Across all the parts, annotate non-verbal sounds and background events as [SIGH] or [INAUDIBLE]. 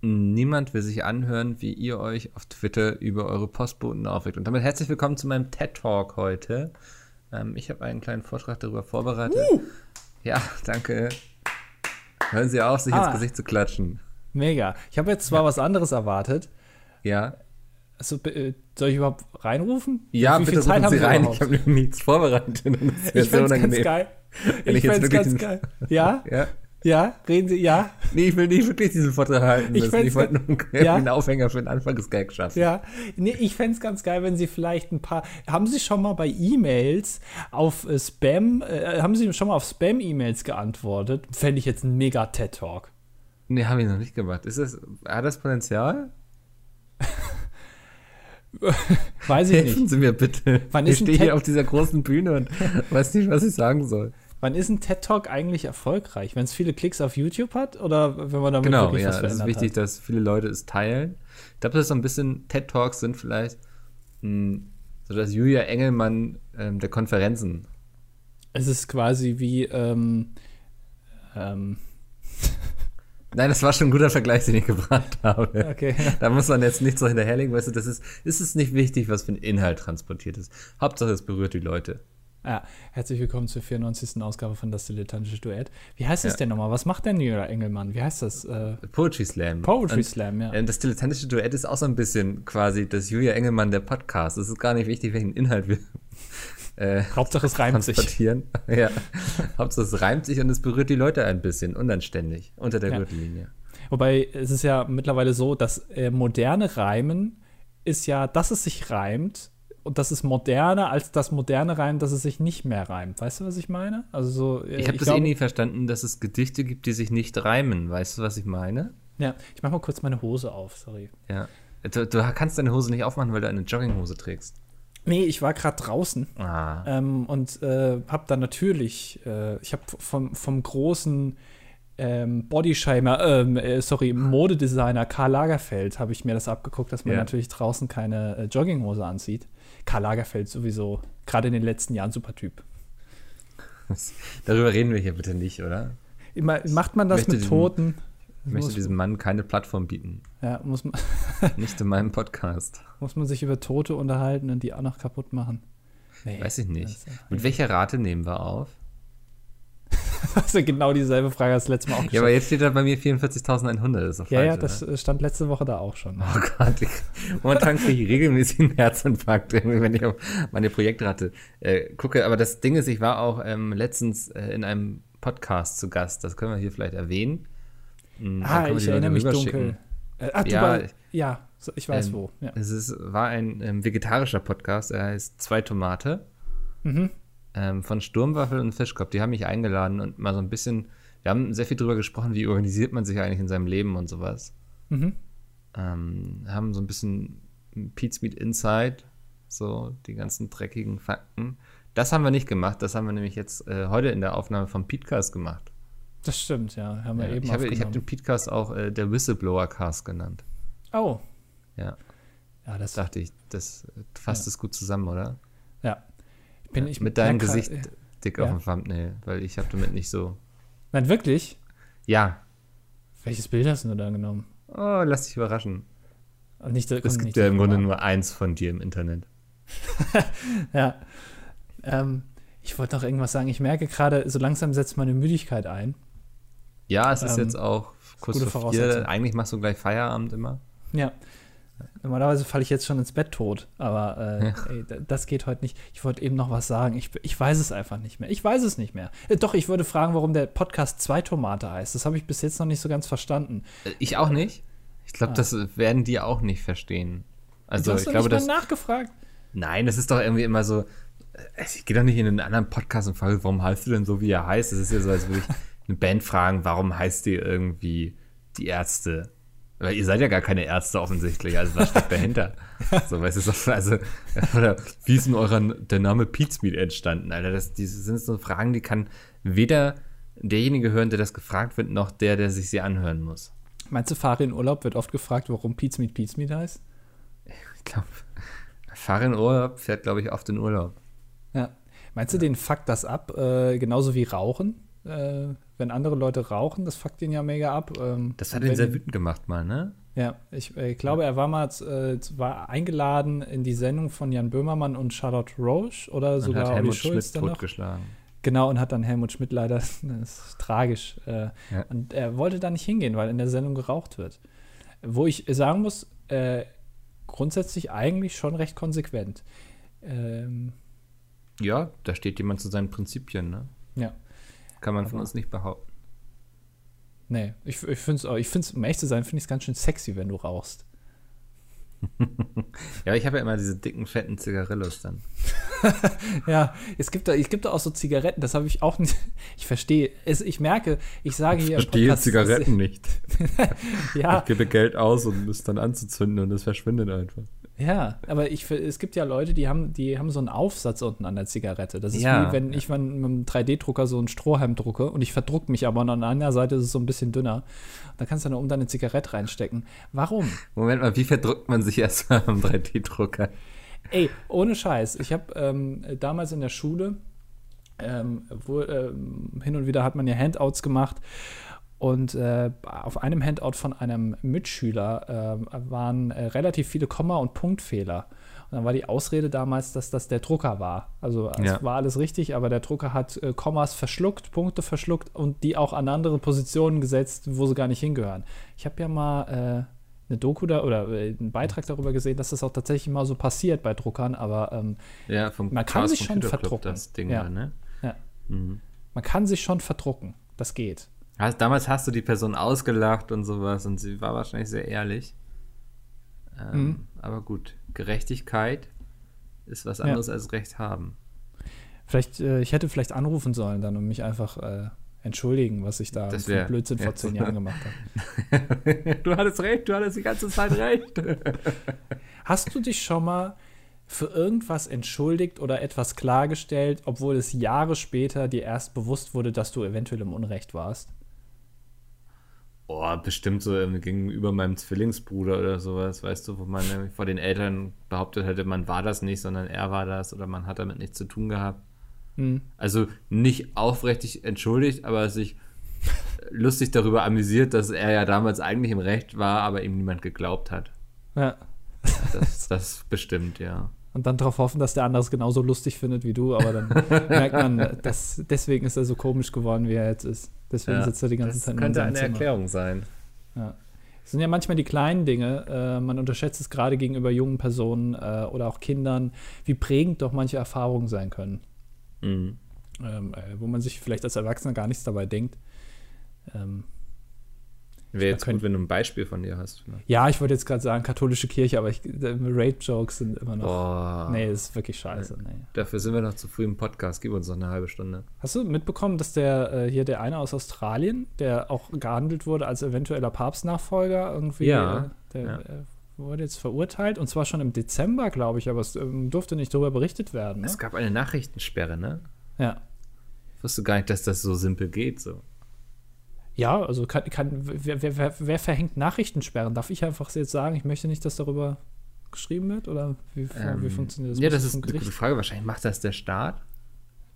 niemand will sich anhören, wie ihr euch auf Twitter über eure Postboten aufregt. Und damit herzlich willkommen zu meinem TED Talk heute. Ähm, ich habe einen kleinen Vortrag darüber vorbereitet. Uh. Ja, [LAUGHS] danke. Hören Sie auf, sich ah. ins Gesicht zu klatschen. Mega. Ich habe jetzt zwar ja. was anderes erwartet. Ja. Also, äh, soll ich überhaupt reinrufen? Ja, Wie bitte Zeit rufen Sie rein. Ich habe nichts vorbereitet. ich finde es ganz geil. Wenn ich, ich jetzt wirklich ganz geil. Ja? ja? Ja, reden Sie, ja. Nee, ich will nicht wirklich diesen Vortrag halten. Ich, ich wollte nur ja. einen Aufhänger für den Anfang des Gags schaffen. Ja, nee, ich fände es ganz geil, wenn Sie vielleicht ein paar. Haben Sie schon mal bei E-Mails auf äh, Spam, äh, haben Sie schon mal auf Spam-E-Mails geantwortet? Fände ich jetzt ein mega TED-Talk. Nee, habe ich noch nicht gemacht. Ist das, hat das Potenzial? [LAUGHS] Weiß ich Helfen nicht. Helfen Sie mir bitte. Wann ich stehe hier auf dieser großen Bühne und weiß nicht, was ich sagen soll. Wann ist ein TED Talk eigentlich erfolgreich? Wenn es viele Klicks auf YouTube hat oder wenn man damit genau, wirklich ja, was verändert Genau, es ist wichtig, hat? dass viele Leute es teilen. Ich glaube, das ist so ein bisschen TED Talks sind vielleicht mh, hm, so das Julia Engelmann ähm, der Konferenzen. Es ist quasi wie ähm, ähm. [LAUGHS] Nein, das war schon ein guter Vergleich, den ich gebracht [LAUGHS] habe. Okay. Da muss man jetzt nicht so hinterherlegen, weißt du, das ist, ist es nicht wichtig, was für ein Inhalt transportiert ist. Hauptsache, es berührt die Leute. Ja, herzlich willkommen zur 94. Ausgabe von Das Dilettantische Duett. Wie heißt das ja. denn nochmal? Was macht denn Julia Engelmann? Wie heißt das? Äh, Poetry Slam. Poetry und, Slam, ja. Das Dilettantische Duett ist auch so ein bisschen quasi das Julia Engelmann der Podcast. Es ist gar nicht wichtig, welchen Inhalt wir. [LAUGHS] Äh, Hauptsache es reimt sich. [LAUGHS] ja. Hauptsache es reimt sich und es berührt die Leute ein bisschen, unanständig, unter der ja. Gürtellinie. Wobei es ist ja mittlerweile so, dass äh, moderne Reimen ist ja, dass es sich reimt, und das ist moderner als das moderne Reimen, dass es sich nicht mehr reimt. Weißt du, was ich meine? Also so, äh, ich habe das eh nie verstanden, dass es Gedichte gibt, die sich nicht reimen. Weißt du, was ich meine? Ja, ich mach mal kurz meine Hose auf, sorry. Ja. Du, du kannst deine Hose nicht aufmachen, weil du eine Jogginghose trägst. Nee, ich war gerade draußen ah. ähm, und äh, habe dann natürlich, äh, ich habe vom, vom großen ähm, Bodyshamer, ähm, äh, sorry, Modedesigner Karl Lagerfeld habe ich mir das abgeguckt, dass man ja. natürlich draußen keine äh, Jogginghose anzieht. Karl Lagerfeld sowieso, gerade in den letzten Jahren, super Typ. Darüber reden wir hier bitte nicht, oder? Macht man das mit Toten? Ich möchte diesem Mann keine Plattform bieten. Ja, muss man. [LAUGHS] [LAUGHS] nicht in meinem Podcast. Muss man sich über Tote unterhalten und die auch noch kaputt machen? Nee, Weiß ich nicht. Mit welcher Rate nehmen wir auf? [LAUGHS] das ist ja genau dieselbe Frage als letztes Mal auch gestellt. Ja, aber jetzt steht da bei mir 44.100. Das ist doch ja, ja, das oder? stand letzte Woche da auch schon. Oh Gott, ich, momentan kriege ich regelmäßig einen Herzinfarkt, [LAUGHS] wenn ich auf meine Projektrate äh, gucke. Aber das Ding ist, ich war auch ähm, letztens äh, in einem Podcast zu Gast. Das können wir hier vielleicht erwähnen. Mhm, ah, ich erinnere mich dunkel. Äh, ach, ja, war, ja, ich weiß ähm, wo. Ja. Es ist, war ein ähm, vegetarischer Podcast. Er heißt Zwei Tomate. Mhm ähm, von Sturmwaffel und Fischkopf, die haben mich eingeladen und mal so ein bisschen, wir haben sehr viel drüber gesprochen, wie organisiert man sich eigentlich in seinem Leben und sowas. Mhm. Ähm, haben so ein bisschen Pete's Meat Inside, so die ganzen dreckigen Fakten. Das haben wir nicht gemacht, das haben wir nämlich jetzt äh, heute in der Aufnahme vom Petecast gemacht. Das stimmt, ja, haben wir ja, eben Ich habe hab den Petecast auch äh, der Whistleblower-Cast genannt. Oh. Ja. Ja, das dachte ich, das fasst es gut zusammen, oder? Ja. Bin ich mit deinem Gesicht dick ja. auf dem Thumbnail, weil ich habe damit nicht so. Nein, wirklich? Ja. Welches Bild hast du da genommen? Oh, lass dich überraschen. Nicht, es gibt ja im Grunde nur eins von dir im Internet. [LAUGHS] ja. Ähm, ich wollte noch irgendwas sagen. Ich merke gerade, so langsam setzt meine Müdigkeit ein. Ja, es ist ähm, jetzt auch kurz vor vier. Eigentlich machst du gleich Feierabend immer. Ja. Normalerweise falle ich jetzt schon ins Bett tot, aber äh, ja. ey, das geht heute nicht. Ich wollte eben noch was sagen. Ich, ich weiß es einfach nicht mehr. Ich weiß es nicht mehr. Äh, doch, ich würde fragen, warum der Podcast Zwei Tomate heißt. Das habe ich bis jetzt noch nicht so ganz verstanden. Äh, ich auch nicht. Ich glaube, ah. das werden die auch nicht verstehen. Also, du hast ich glaube, nicht das. nachgefragt. Nein, das ist doch irgendwie immer so. Äh, ich gehe doch nicht in einen anderen Podcast und frage, warum heißt du denn so, wie er heißt? Das ist ja so, als würde ich [LAUGHS] eine Band fragen, warum heißt die irgendwie die Ärzte? Weil ihr seid ja gar keine Ärzte offensichtlich, also was steckt dahinter? so, weißt du, also, oder wie ist denn euer, der Name Pizmeat entstanden, Alter? Das, das sind so Fragen, die kann weder derjenige hören, der das gefragt wird, noch der, der sich sie anhören muss. Meinst du, Fahre in Urlaub wird oft gefragt, warum Pizmeat Pizmeat heißt? Ich glaube, Fahre in Urlaub fährt, glaube ich, oft in Urlaub. Ja. Meinst du, den fuckt das ab, äh, genauso wie Rauchen? Äh, wenn andere Leute rauchen, das fuckt ihn ja mega ab. Ähm, das hat ihn sehr wütend gemacht mal, ne? Ja, ich, äh, glaube, er war mal äh, war eingeladen in die Sendung von Jan Böhmermann und Charlotte Roche oder und sogar hat Helmut Schulz Schmidt totgeschlagen. Genau, und hat dann Helmut Schmidt leider, [LAUGHS] das ist tragisch. Äh, ja. Und er wollte da nicht hingehen, weil in der Sendung geraucht wird. Wo ich sagen muss, äh, grundsätzlich eigentlich schon recht konsequent. Ähm, ja, da steht jemand zu seinen Prinzipien, ne? Ja. Kann man von uns nicht behaupten. Nee, ich, ich finde es, ich find's, um echt zu sein, finde ich es ganz schön sexy, wenn du rauchst. [LAUGHS] ja, ich habe ja immer diese dicken, fetten Zigarillos dann. [LAUGHS] ja, es gibt, da, es gibt da auch so Zigaretten, das habe ich auch nicht. [LAUGHS] Ich verstehe, es, ich merke, ich sage hier. Ich verstehe Podcast, Zigaretten nicht. ja. Ich gebe Geld aus, um es dann anzuzünden und es verschwindet einfach. Ja, aber ich, es gibt ja Leute, die haben, die haben so einen Aufsatz unten an der Zigarette. Das ist ja. wie wenn ich mit einem 3D-Drucker so einen Strohhalm drucke und ich verdruck mich aber und an einer Seite ist es so ein bisschen dünner. Da kannst du dann um deine Zigarette reinstecken. Warum? Moment mal, wie verdruckt man sich erstmal am 3D-Drucker? Ey, ohne Scheiß. Ich habe ähm, damals in der Schule, ähm, wo, ähm, hin und wieder hat man ja Handouts gemacht und äh, auf einem Handout von einem Mitschüler äh, waren äh, relativ viele Komma- und Punktfehler. Und dann war die Ausrede damals, dass das der Drucker war. Also es ja. war alles richtig, aber der Drucker hat äh, Kommas verschluckt, Punkte verschluckt und die auch an andere Positionen gesetzt, wo sie gar nicht hingehören. Ich habe ja mal äh, eine Doku da oder äh, einen Beitrag darüber gesehen, dass das auch tatsächlich mal so passiert bei Druckern, aber ähm, ja, man kann sich schon verdrucken. Ding ja. Ne? Mhm. Man kann sich schon verdrucken. Das geht. Hast, damals hast du die Person ausgelacht und sowas und sie war wahrscheinlich sehr ehrlich. Ähm, mhm. Aber gut, Gerechtigkeit ist was anderes ja. als Recht haben. Vielleicht, äh, ich hätte vielleicht anrufen sollen dann und mich einfach äh, entschuldigen, was ich da für Blödsinn vor zehn Jahren gemacht habe. [LAUGHS] du hattest recht, du hattest die ganze Zeit recht. [LAUGHS] Hast du dich schon mal für irgendwas entschuldigt oder etwas klargestellt, obwohl es Jahre später dir erst bewusst wurde, dass du eventuell im Unrecht warst? Oh, bestimmt so gegenüber meinem Zwillingsbruder oder sowas, weißt du, wo man vor den Eltern behauptet hätte, man war das nicht, sondern er war das oder man hat damit nichts zu tun gehabt. Mhm. Also nicht aufrichtig entschuldigt, aber sich lustig darüber amüsiert, dass er ja damals eigentlich im Recht war, aber ihm niemand geglaubt hat. Ja. ja das, das bestimmt, ja. Und dann darauf hoffen, dass der andere es genauso lustig findet wie du, aber dann merkt man, dass deswegen ist er so komisch geworden, wie er jetzt ist. Deswegen ja, sitzt er die ganze das Zeit in könnte eine. Erklärung sein. Ja. Es sind ja manchmal die kleinen Dinge, äh, man unterschätzt es gerade gegenüber jungen Personen äh, oder auch Kindern, wie prägend doch manche Erfahrungen sein können. Mhm. Ähm, äh, wo man sich vielleicht als Erwachsener gar nichts dabei denkt. Ähm, Wäre jetzt gut, wenn du ein Beispiel von dir hast. Ne? Ja, ich wollte jetzt gerade sagen, katholische Kirche, aber Rape-Jokes sind immer noch. Boah. Nee, das ist wirklich scheiße. Nee. Dafür sind wir noch zu früh im Podcast. Gib uns noch eine halbe Stunde. Hast du mitbekommen, dass der äh, hier der eine aus Australien, der auch gehandelt wurde als eventueller Papstnachfolger, irgendwie, ja, äh, der ja. äh, wurde jetzt verurteilt und zwar schon im Dezember, glaube ich, aber es ähm, durfte nicht darüber berichtet werden. Ne? Es gab eine Nachrichtensperre, ne? Ja. Ich wusste gar nicht, dass das so simpel geht, so. Ja, also kann, kann wer, wer, wer, verhängt Nachrichtensperren? Darf ich einfach jetzt sagen, ich möchte nicht, dass darüber geschrieben wird? Oder wie, ähm, wie funktioniert das? Ja, das ist eine gute Frage. Wahrscheinlich macht das der Staat.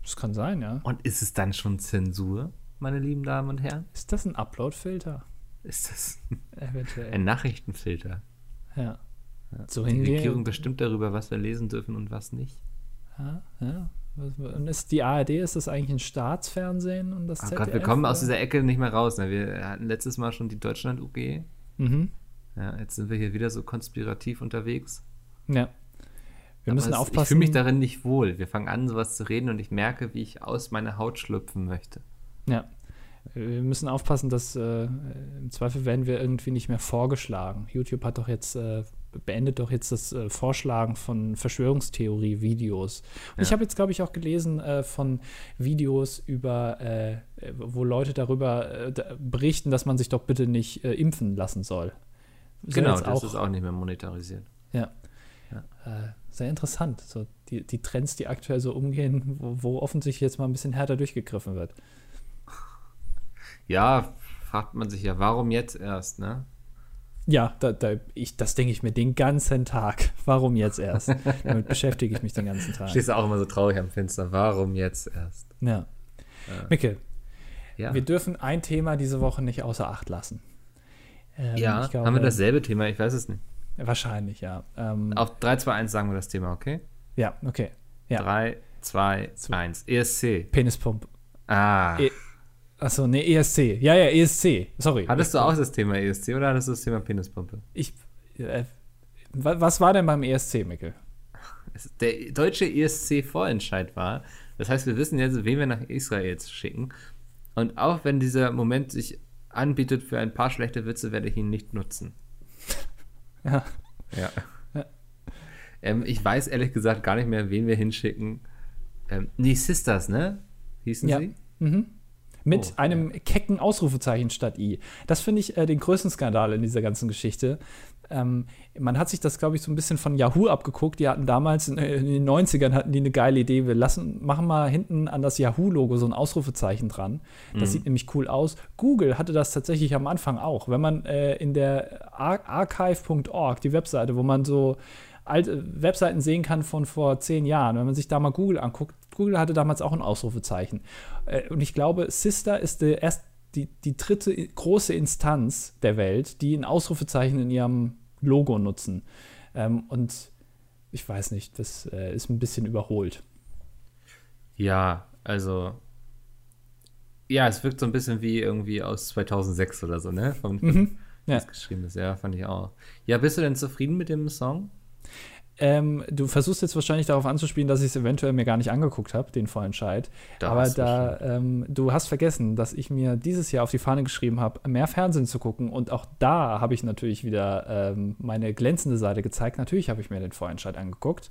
Das kann sein, ja. Und ist es dann schon Zensur, meine lieben Damen und Herren? Ist das ein Upload-Filter? Ist das ein Nachrichtenfilter? Ja. ja. So Die Regierung bestimmt darüber, was wir lesen dürfen und was nicht. Ja, ja. Und ist die ARD, ist das eigentlich ein Staatsfernsehen und das oh ZDF? Gott, wir kommen oder? aus dieser Ecke nicht mehr raus. Ne? Wir hatten letztes Mal schon die Deutschland-UG. Mhm. Ja, jetzt sind wir hier wieder so konspirativ unterwegs. Ja. Wir müssen es, aufpassen. Ich fühle mich darin nicht wohl. Wir fangen an, sowas zu reden und ich merke, wie ich aus meiner Haut schlüpfen möchte. Ja. Wir müssen aufpassen, dass äh, im Zweifel werden wir irgendwie nicht mehr vorgeschlagen. YouTube hat doch jetzt äh, beendet doch jetzt das äh, Vorschlagen von Verschwörungstheorie-Videos. Und ja. ich habe jetzt, glaube ich, auch gelesen äh, von Videos über, äh, wo Leute darüber äh, berichten, dass man sich doch bitte nicht äh, impfen lassen soll. Soll genau, das auch, ist auch nicht mehr monetarisiert. Ja. ja. Äh, sehr interessant. So die, die Trends, die aktuell so umgehen, wo, wo offensichtlich jetzt mal ein bisschen härter durchgegriffen wird. Ja, fragt man sich ja, warum jetzt erst, ne? Ja, da, da, ich, das denke ich mir den ganzen Tag. Warum jetzt erst? [LAUGHS] Damit beschäftige ich mich den ganzen Tag. Stehst du auch immer so traurig am Fenster. Warum jetzt erst? Ja. ja. Micke, Ja. wir dürfen ein Thema diese Woche nicht außer Acht lassen. Ähm, ja, ich glaube, haben wir dasselbe Thema? Ich weiß es nicht. Wahrscheinlich, ja. Ähm, Auf 3, 2, 1 sagen wir das Thema, okay? ja, okay. Ja, 3, 2, 1. ESC. Penispump. Ah. E Achso, nee, ESC. Ja, ja, ESC. Sorry. Hattest du auch das Thema ESC oder hattest du das Thema Penispumpe? Ich, äh, wa- was war denn beim ESC, Mikkel? Es- Der deutsche ESC-Vorentscheid war. Das heißt, wir wissen jetzt, wen wir nach Israel schicken. Und auch wenn dieser Moment sich anbietet für ein paar schlechte Witze, werde ich ihn nicht nutzen. [LAUGHS] Ja. Ja. Ja. Ähm, ich weiß ehrlich gesagt gar nicht mehr, wen wir hinschicken. Ähm, nee, Sisters, ne? Hießen Ja. sie? Mit Oh, einem kecken Ausrufezeichen statt I. Das finde ich äh, den größten Skandal in dieser ganzen Geschichte. Ähm, man hat sich das, glaube ich, so ein bisschen von Yahoo abgeguckt. Die hatten damals in, in den 90ern hatten die eine geile Idee. Wir lassen, machen mal hinten an das Yahoo-Logo so ein Ausrufezeichen dran. Das sieht nämlich cool aus. Google hatte das tatsächlich am Anfang auch. Wenn man äh, in der Ar archive.org, die Webseite, wo man so alte Webseiten sehen kann von vor zehn Jahren, wenn man sich da mal Google anguckt, Google hatte damals auch ein Ausrufezeichen. Äh, und ich glaube, Sister ist der erst die, die dritte große Instanz der Welt, die ein Ausrufezeichen in ihrem Logo nutzen. Ähm, und ich weiß nicht, das äh, ist ein bisschen überholt. Ja, also. Ja, es wirkt so ein bisschen wie irgendwie aus 2006 oder so, ne? Vom Mhm. Ja. das geschrieben ist. Ja, fand ich auch. Ja, bist du denn zufrieden mit dem Song? Ähm, du versuchst jetzt wahrscheinlich darauf anzuspielen, dass ich es eventuell mir gar nicht angeguckt habe, den Vorentscheid. Da Aber da, ähm, du hast vergessen, dass ich mir dieses Jahr auf die Fahne geschrieben habe, mehr Fernsehen zu gucken. Und auch da habe ich natürlich wieder ähm, meine glänzende Seite gezeigt. Natürlich habe ich mir den Vorentscheid angeguckt.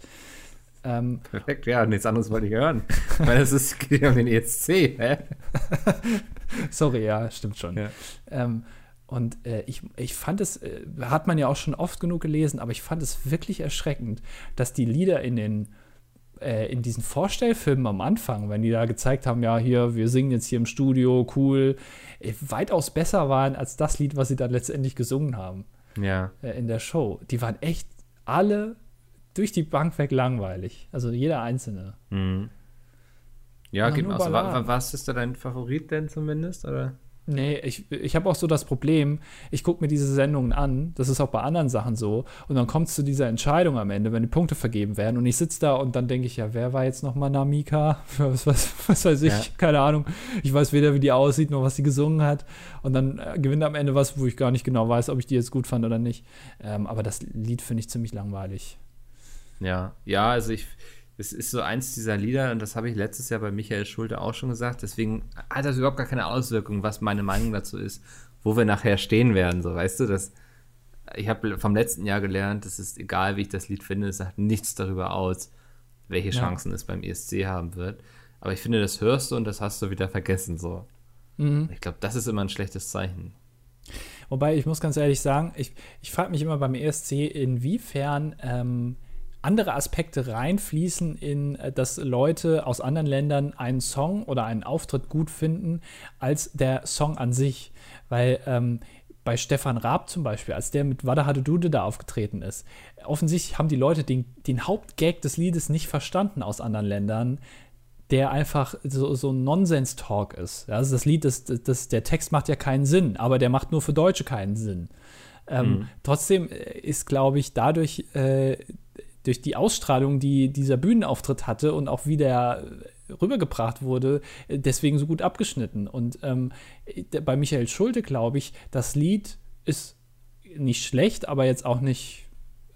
Ähm, Perfekt, ja, nichts anderes wollte ich hören. [LAUGHS] Weil es ist geht um den ESC, hä? [LAUGHS] sorry, ja, stimmt schon. Ja. Und äh, ich, ich fand es, äh, hat man ja auch schon oft genug gelesen, aber ich fand es wirklich erschreckend, dass die Lieder in den äh, in diesen Vorstellfilmen am Anfang, wenn die da gezeigt haben, ja, hier, wir singen jetzt hier im Studio, cool, äh, weitaus besser waren als das Lied, was sie dann letztendlich gesungen haben Ja. äh, in der Show. Die waren echt alle durch die Bank weg langweilig. Also jeder einzelne. Mhm. Ja, Aber geht nur mir auch so. Wa- Balladen. wa- Was ist da dein Favorit denn zumindest? Oder? Nee, ich, ich habe auch so das Problem, ich gucke mir diese Sendungen an, das ist auch bei anderen Sachen so, und dann kommt es zu dieser Entscheidung am Ende, wenn die Punkte vergeben werden, und ich sitze da und dann denke ich, ja, wer war jetzt nochmal Namika? [LAUGHS] Was, was, was weiß ich, Ja. keine Ahnung. Ich weiß weder, wie die aussieht, noch was sie gesungen hat. Und dann äh, gewinnt am Ende was, wo ich gar nicht genau weiß, ob ich die jetzt gut fand oder nicht. Ähm, aber das Lied finde ich ziemlich langweilig. Ja, ja, also ich, es ist so eins dieser Lieder und das habe ich letztes Jahr bei Michael Schulte auch schon gesagt. Deswegen hat das überhaupt gar keine Auswirkung, was meine Meinung dazu ist, wo wir nachher stehen werden. So, weißt du, das. Ich habe vom letzten Jahr gelernt, es ist egal, wie ich das Lied finde, es sagt nichts darüber aus, welche Ja. Chancen es beim ESC haben wird. Aber ich finde, das hörst du und das hast du wieder vergessen. So. Mhm. Ich glaube, das ist immer ein schlechtes Zeichen. Wobei, ich muss ganz ehrlich sagen, ich, ich frage mich immer beim ESC, inwiefern ähm, andere Aspekte reinfließen in, äh, dass Leute aus anderen Ländern einen Song oder einen Auftritt gut finden, als der Song an sich. Weil ähm, bei Stefan Raab zum Beispiel, als der mit Wada Hade Dude da aufgetreten ist, offensichtlich haben die Leute den, den Hauptgag des Liedes nicht verstanden aus anderen Ländern, der einfach so, so ein Nonsens-Talk ist. Also das Lied, das, das, der Text macht ja keinen Sinn, aber der macht nur für Deutsche keinen Sinn. Ähm, Trotzdem äh, ist, glaube ich, dadurch, äh, durch die Ausstrahlung, die dieser Bühnenauftritt hatte und auch wie der rübergebracht wurde, deswegen so gut abgeschnitten. Und ähm, äh, bei Michael Schulte, glaube ich, das Lied ist nicht schlecht, aber jetzt auch nicht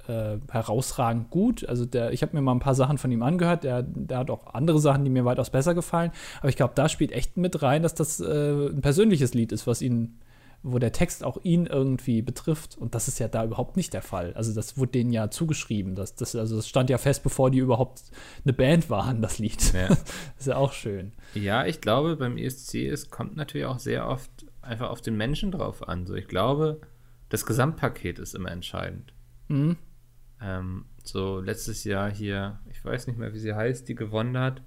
äh, herausragend gut. Also der, ich habe mir mal ein paar Sachen von ihm angehört. Der, der hat auch andere Sachen, die mir weitaus besser gefallen. Aber ich glaube, da spielt echt mit rein, dass das äh, ein persönliches Lied ist, was ihn, wo der Text auch ihn irgendwie betrifft. Und das ist ja da überhaupt nicht der Fall. Also das wurde denen ja zugeschrieben. Das, das, also das stand ja fest, bevor die überhaupt eine Band waren, das Lied. Ja. [LAUGHS] Das ist ja auch schön. Ja, ich glaube, beim ESC, es kommt natürlich auch sehr oft einfach auf den Menschen drauf an. So, ich glaube, das Gesamtpaket ist immer entscheidend. Mhm. Ähm, so letztes Jahr hier, ich weiß nicht mehr, wie sie heißt, die gewonnen hat.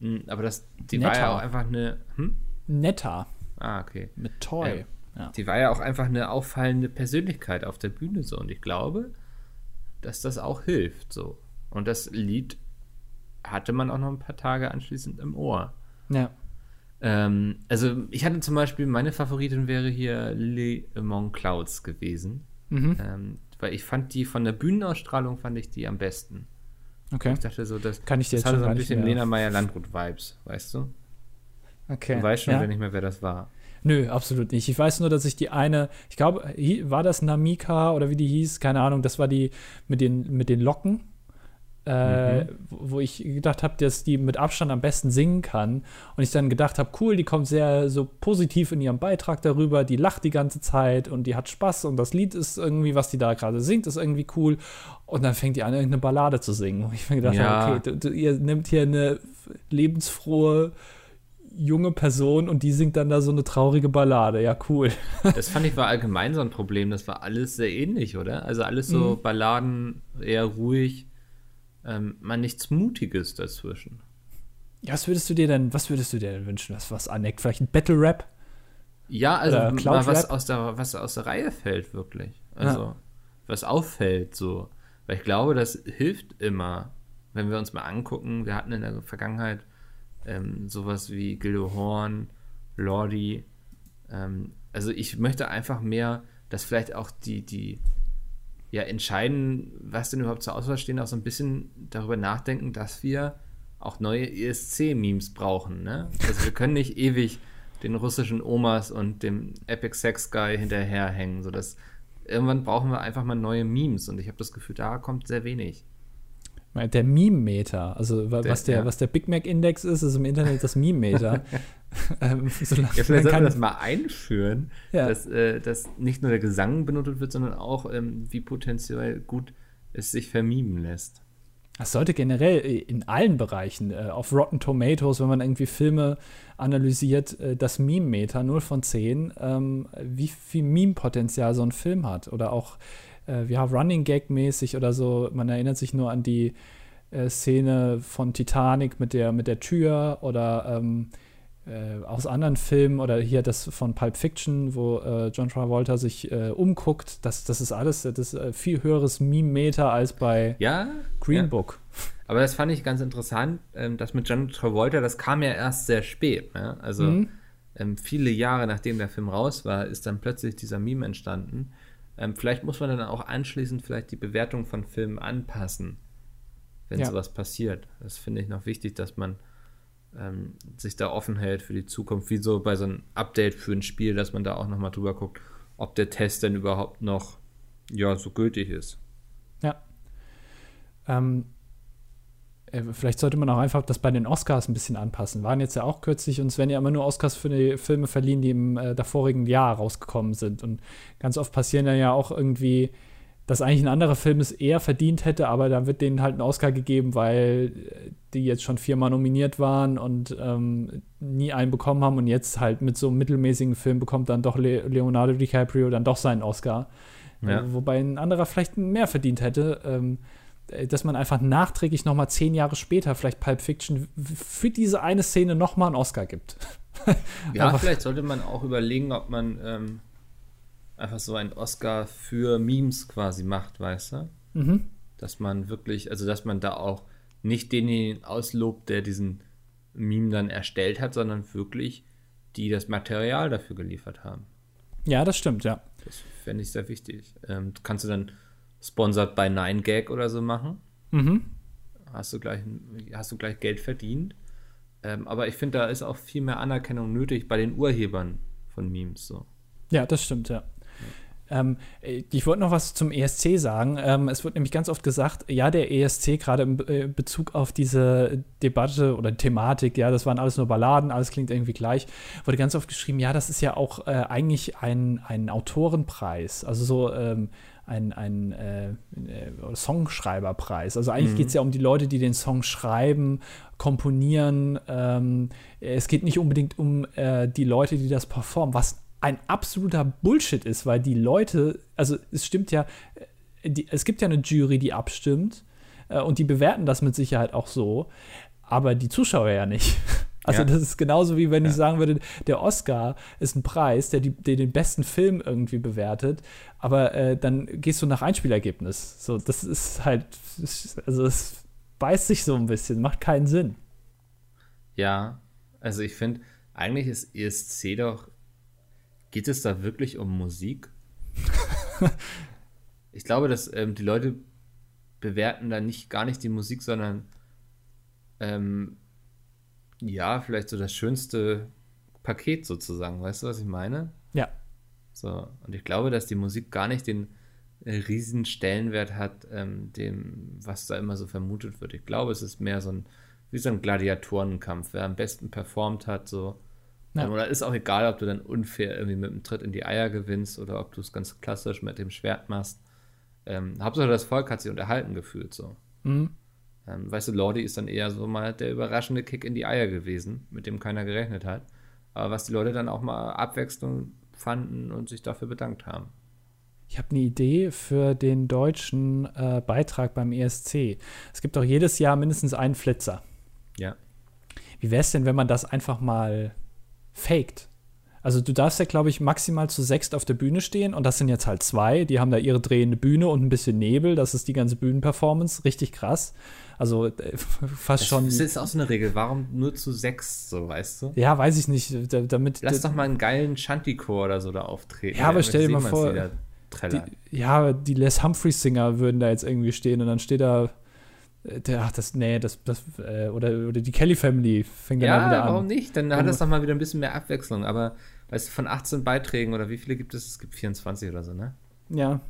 Hm, Aber das, die war Netta. ja auch einfach eine. Hm? Netter Ah, okay. mit Toy. Ähm, ja. Die war ja auch einfach eine auffallende Persönlichkeit auf der Bühne so. Und ich glaube, dass das auch hilft so. Und das Lied hatte man auch noch ein paar Tage anschließend im Ohr. ja. Ähm, also ich hatte zum Beispiel, meine Favoritin wäre hier Lily Among Clouds gewesen. Mhm. Ähm, weil ich fand die von der Bühnenausstrahlung fand ich die am besten. Okay. Ich dachte so, das, Kann ich dir das jetzt hatte so ein bisschen Lena Meyer-Landrut-Vibes, weißt du? Okay. Du weißt schon ja. wieder nicht mehr, wer das war. Nö, absolut nicht. Ich weiß nur, dass ich die eine, ich glaube, war das Namika oder wie die hieß, keine Ahnung, das war die mit den, mit den Locken, äh, Mhm. wo wo ich gedacht habe, dass die mit Abstand am besten singen kann. Und ich dann gedacht habe, cool, die kommt sehr so positiv in ihrem Beitrag darüber, die lacht die ganze Zeit und die hat Spaß und das Lied ist irgendwie, was die da gerade singt, ist irgendwie cool. Und dann fängt die an, irgendeine Ballade zu singen. Und ich mir gedacht Ja. habe, okay, du, du, ihr nimmt hier eine lebensfrohe junge Person und die singt dann da so eine traurige Ballade. Ja, cool. [LAUGHS] Das fand ich war allgemein so ein Problem. Das war alles sehr ähnlich, oder? Also alles so Mhm. Balladen, eher ruhig, ähm, mal nichts Mutiges dazwischen. Ja, was würdest du dir denn, was würdest du dir denn wünschen, was was aneckt? Vielleicht ein Battle Rap? Ja, also Oder mal was aus der was aus der Reihe fällt wirklich. Also was auffällt so, weil ich glaube, das hilft immer, wenn wir uns mal angucken. Wir hatten in der Vergangenheit ähm, sowas wie Gildo Horn, Lordi. Ähm, also ich möchte einfach mehr, dass vielleicht auch die die ja entscheiden, was denn überhaupt zur Auswahl stehen, auch so ein bisschen darüber nachdenken, dass wir auch neue ESC-Memes brauchen. Ne? Also wir können nicht ewig den russischen Omas und dem Epic Sex Guy hinterherhängen, sodass irgendwann brauchen wir einfach mal neue Memes und ich habe das Gefühl, da kommt sehr wenig. Der Meme-Meter, also Der- was, der, ja. was der Big Mac-Index ist, ist im Internet das Meme-Meter. [LAUGHS] ähm, Ja, vielleicht man sollten wir kann- das mal einführen, Ja. dass, äh, dass nicht nur der Gesang benutzt wird, sondern auch, ähm, wie potenziell gut es sich vermimen lässt. Das sollte generell in allen Bereichen, äh, auf Rotten Tomatoes, wenn man irgendwie Filme analysiert, äh, das Meme-Meter 0 von 10, ähm, wie viel Meme-Potenzial so ein Film hat. Oder auch, äh, ja, Running Gag-mäßig oder so. Man erinnert sich nur an die äh, Szene von Titanic mit der, mit der Tür oder ähm, äh, aus anderen Filmen oder hier das von Pulp Fiction, wo äh, John Travolta sich äh, umguckt. Das, das ist alles, das ist äh, viel höheres Meme-Meter als bei Ja, Green ja. Book. aber das fand ich ganz interessant, ähm, das mit John Travolta, das kam ja erst sehr spät. Ne? Also Mhm. ähm, viele Jahre nachdem der Film raus war, ist dann plötzlich dieser Meme entstanden. Ähm, vielleicht muss man dann auch anschließend vielleicht die Bewertung von Filmen anpassen, wenn Ja. sowas passiert. Das finde ich noch wichtig, dass man ähm, sich da offen hält für die Zukunft, wie so bei so einem Update für ein Spiel, dass man da auch nochmal drüber guckt, ob der Test denn überhaupt noch ja, so gültig ist. Ja. Ähm, äh, vielleicht sollte man auch einfach das bei den Oscars ein bisschen anpassen. Waren jetzt ja auch kürzlich, uns werden ja immer nur Oscars für die Filme verliehen, die im äh, davorigen Jahr rausgekommen sind. Und ganz oft passieren dann ja auch irgendwie, dass eigentlich ein anderer Film es eher verdient hätte, aber dann wird denen halt ein Oscar gegeben, weil äh, die jetzt schon viermal nominiert waren und ähm, nie einen bekommen haben und jetzt halt mit so einem mittelmäßigen Film bekommt dann doch Le Leonardo DiCaprio dann doch seinen Oscar. Ja. Äh, Wobei ein anderer vielleicht mehr verdient hätte. Ähm, äh, dass man einfach nachträglich noch mal zehn Jahre später vielleicht Pulp Fiction für diese eine Szene noch mal einen Oscar gibt. [LAUGHS] Ja, Einfach- vielleicht sollte man auch überlegen, ob man ähm, einfach so einen Oscar für Memes quasi macht, weißt du? Mhm. Dass man wirklich, also dass man da auch nicht denjenigen auslobt, der diesen Meme dann erstellt hat, sondern wirklich die das Material dafür geliefert haben. Ja, das stimmt, ja. Das fände ich sehr wichtig. Ähm, kannst du dann sponsored by 9gag oder so machen? Mhm. hast du gleich, hast du gleich Geld verdient. Ähm, aber ich finde, da ist auch viel mehr Anerkennung nötig bei den Urhebern von Memes. So. Ja, das stimmt, ja. Ähm, äh, ich wollte noch was zum ESC sagen. Ähm, es wird nämlich ganz oft gesagt, ja, der ESC, gerade Be- äh, Bezug auf diese Debatte oder Thematik, ja, das waren alles nur Balladen, alles klingt irgendwie gleich, wurde ganz oft geschrieben, ja, das ist ja auch äh, eigentlich ein, ein Autorenpreis, also so ähm, ein, ein äh, äh, Songschreiberpreis. Also eigentlich geht es ja um die Leute, die den Song schreiben, komponieren. Ähm, es geht nicht unbedingt um äh, die Leute, die das performen, was ein absoluter Bullshit ist, weil die Leute, also es stimmt ja, äh, die, es gibt ja eine Jury, die abstimmt äh, und die bewerten das mit Sicherheit auch so, aber die Zuschauer ja nicht. [LAUGHS] Also Ja. das ist genauso wie wenn ich Ja. sagen würde, der Oscar ist ein Preis, der, die, der den besten Film irgendwie bewertet, aber äh, dann gehst du nach Einspielergebnis. So, das ist halt, also es beißt sich so ein bisschen, macht keinen Sinn. Ja, also ich finde, eigentlich ist ESC doch. Geht es da wirklich um Musik? [LAUGHS] ich glaube, dass ähm, die Leute bewerten da nicht gar nicht die Musik, sondern ähm, ja, vielleicht so das schönste Paket sozusagen. Weißt du, was ich meine? Ja. So, und ich glaube, dass die Musik gar nicht den äh, riesen Stellenwert hat, ähm, dem, was da immer so vermutet wird. Ich glaube, es ist mehr so ein, wie so ein Gladiatorenkampf, wer am besten performt hat, so. Ja. Ähm, oder ist auch egal, ob du dann unfair irgendwie mit einem Tritt in die Eier gewinnst oder ob du es ganz klassisch mit dem Schwert machst. Ähm, Hauptsache das Volk hat sich unterhalten gefühlt, so. Mhm. Ähm, weißt du, Lordi ist dann eher so mal der überraschende Kick in die Eier gewesen, mit dem keiner gerechnet hat. Aber was die Leute dann auch mal Abwechslung fanden und sich dafür bedankt haben. Ich habe eine Idee für den deutschen äh, Beitrag beim ESC. Es gibt doch jedes Jahr mindestens einen Flitzer. Ja. Wie wäre es denn, wenn man das einfach mal faked? Also du darfst ja, glaube ich, maximal zu sechst auf der Bühne stehen und das sind jetzt halt zwei. Die haben da ihre drehende Bühne und ein bisschen Nebel. Das ist die ganze Bühnenperformance. Richtig krass. Also äh, [LAUGHS] fast das, schon. Das ist auch so eine Regel. Warum nur zu sechs, so weißt du? Ja, weiß ich nicht. damit, Lass doch mal einen geilen Shanty-Chor oder so da auftreten. Ja, aber stell dir mal vor. Die, ja, die Les Humphreys Singer würden da jetzt irgendwie stehen und dann steht da der, ach, das, nee, das, das, äh, oder, oder die Kelly Family fängt dann ja, wieder an. Ja, warum nicht? Dann hat das doch mal wieder ein bisschen mehr Abwechslung. Aber, weißt du, von 18 Beiträgen oder wie viele gibt es? Es gibt 24 oder so, ne? Ja.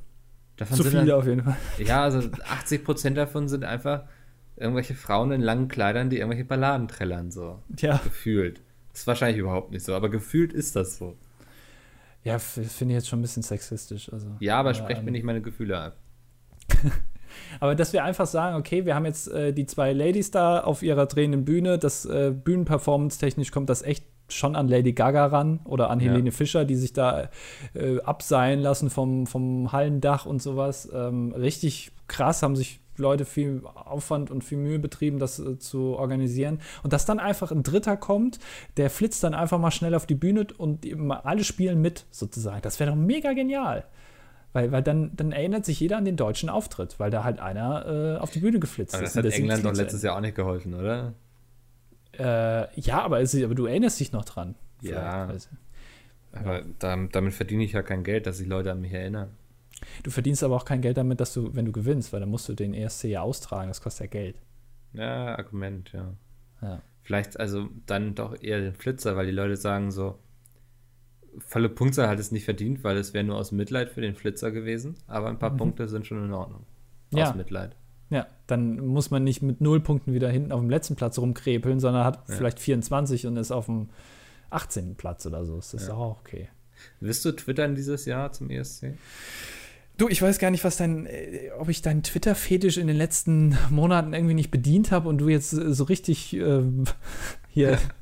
Davon Zu viele dann, auf jeden Fall. Ja, also 80 Prozent davon sind einfach irgendwelche Frauen in langen Kleidern, die irgendwelche Balladen trällern, so. Ja. Gefühlt. Das ist wahrscheinlich überhaupt nicht so, aber gefühlt ist das so. Ja, finde ich jetzt schon ein bisschen sexistisch. Also, ja, aber sprecht ähm, mir nicht meine Gefühle ab. [LAUGHS] aber dass wir einfach sagen, okay, wir haben jetzt äh, die zwei Ladies da auf ihrer drehenden Bühne, das äh, Bühnenperformance-technisch kommt das echt schon an Lady Gaga ran oder an ja. Helene Fischer, die sich da äh, abseilen lassen vom, vom Hallendach und sowas. Ähm, richtig krass, haben sich Leute viel Aufwand und viel Mühe betrieben, das äh, zu organisieren. Und dass dann einfach ein Dritter kommt, der flitzt dann einfach mal schnell auf die Bühne und alle spielen mit, sozusagen. Das wäre doch mega genial. Weil, weil dann, dann erinnert sich jeder an den deutschen Auftritt, weil da halt einer äh, auf die Bühne geflitzt aber ist. Das hat England doch letztes Jahr auch nicht geholfen, oder? Äh, ja, aber, es, aber du erinnerst dich noch dran. Ja. Aber damit verdiene ich ja kein Geld, dass sich Leute an mich erinnern. Du verdienst aber auch kein Geld damit, dass du, wenn du gewinnst, weil dann musst du den ESC ja austragen, das kostet ja Geld. Ja, Argument, ja. ja. Vielleicht also dann doch eher den Flitzer, weil die Leute sagen so, volle Punktzahl hat es nicht verdient, weil es wäre nur aus Mitleid für den Flitzer gewesen, aber ein paar mhm. Punkte sind schon in Ordnung. Aus ja. Mitleid. Ja, dann muss man nicht mit null Punkten wieder hinten auf dem letzten Platz rumkrepeln, sondern hat ja. vielleicht 24 und ist auf dem 18. Platz oder so. Das ist ja. auch okay. Wirst du twittern dieses Jahr zum ESC? Du, ich weiß gar nicht, was dein, äh, ob ich deinen Twitter-Fetisch in den letzten Monaten irgendwie nicht bedient habe und du jetzt so richtig äh, [LAUGHS] hier [LAUGHS]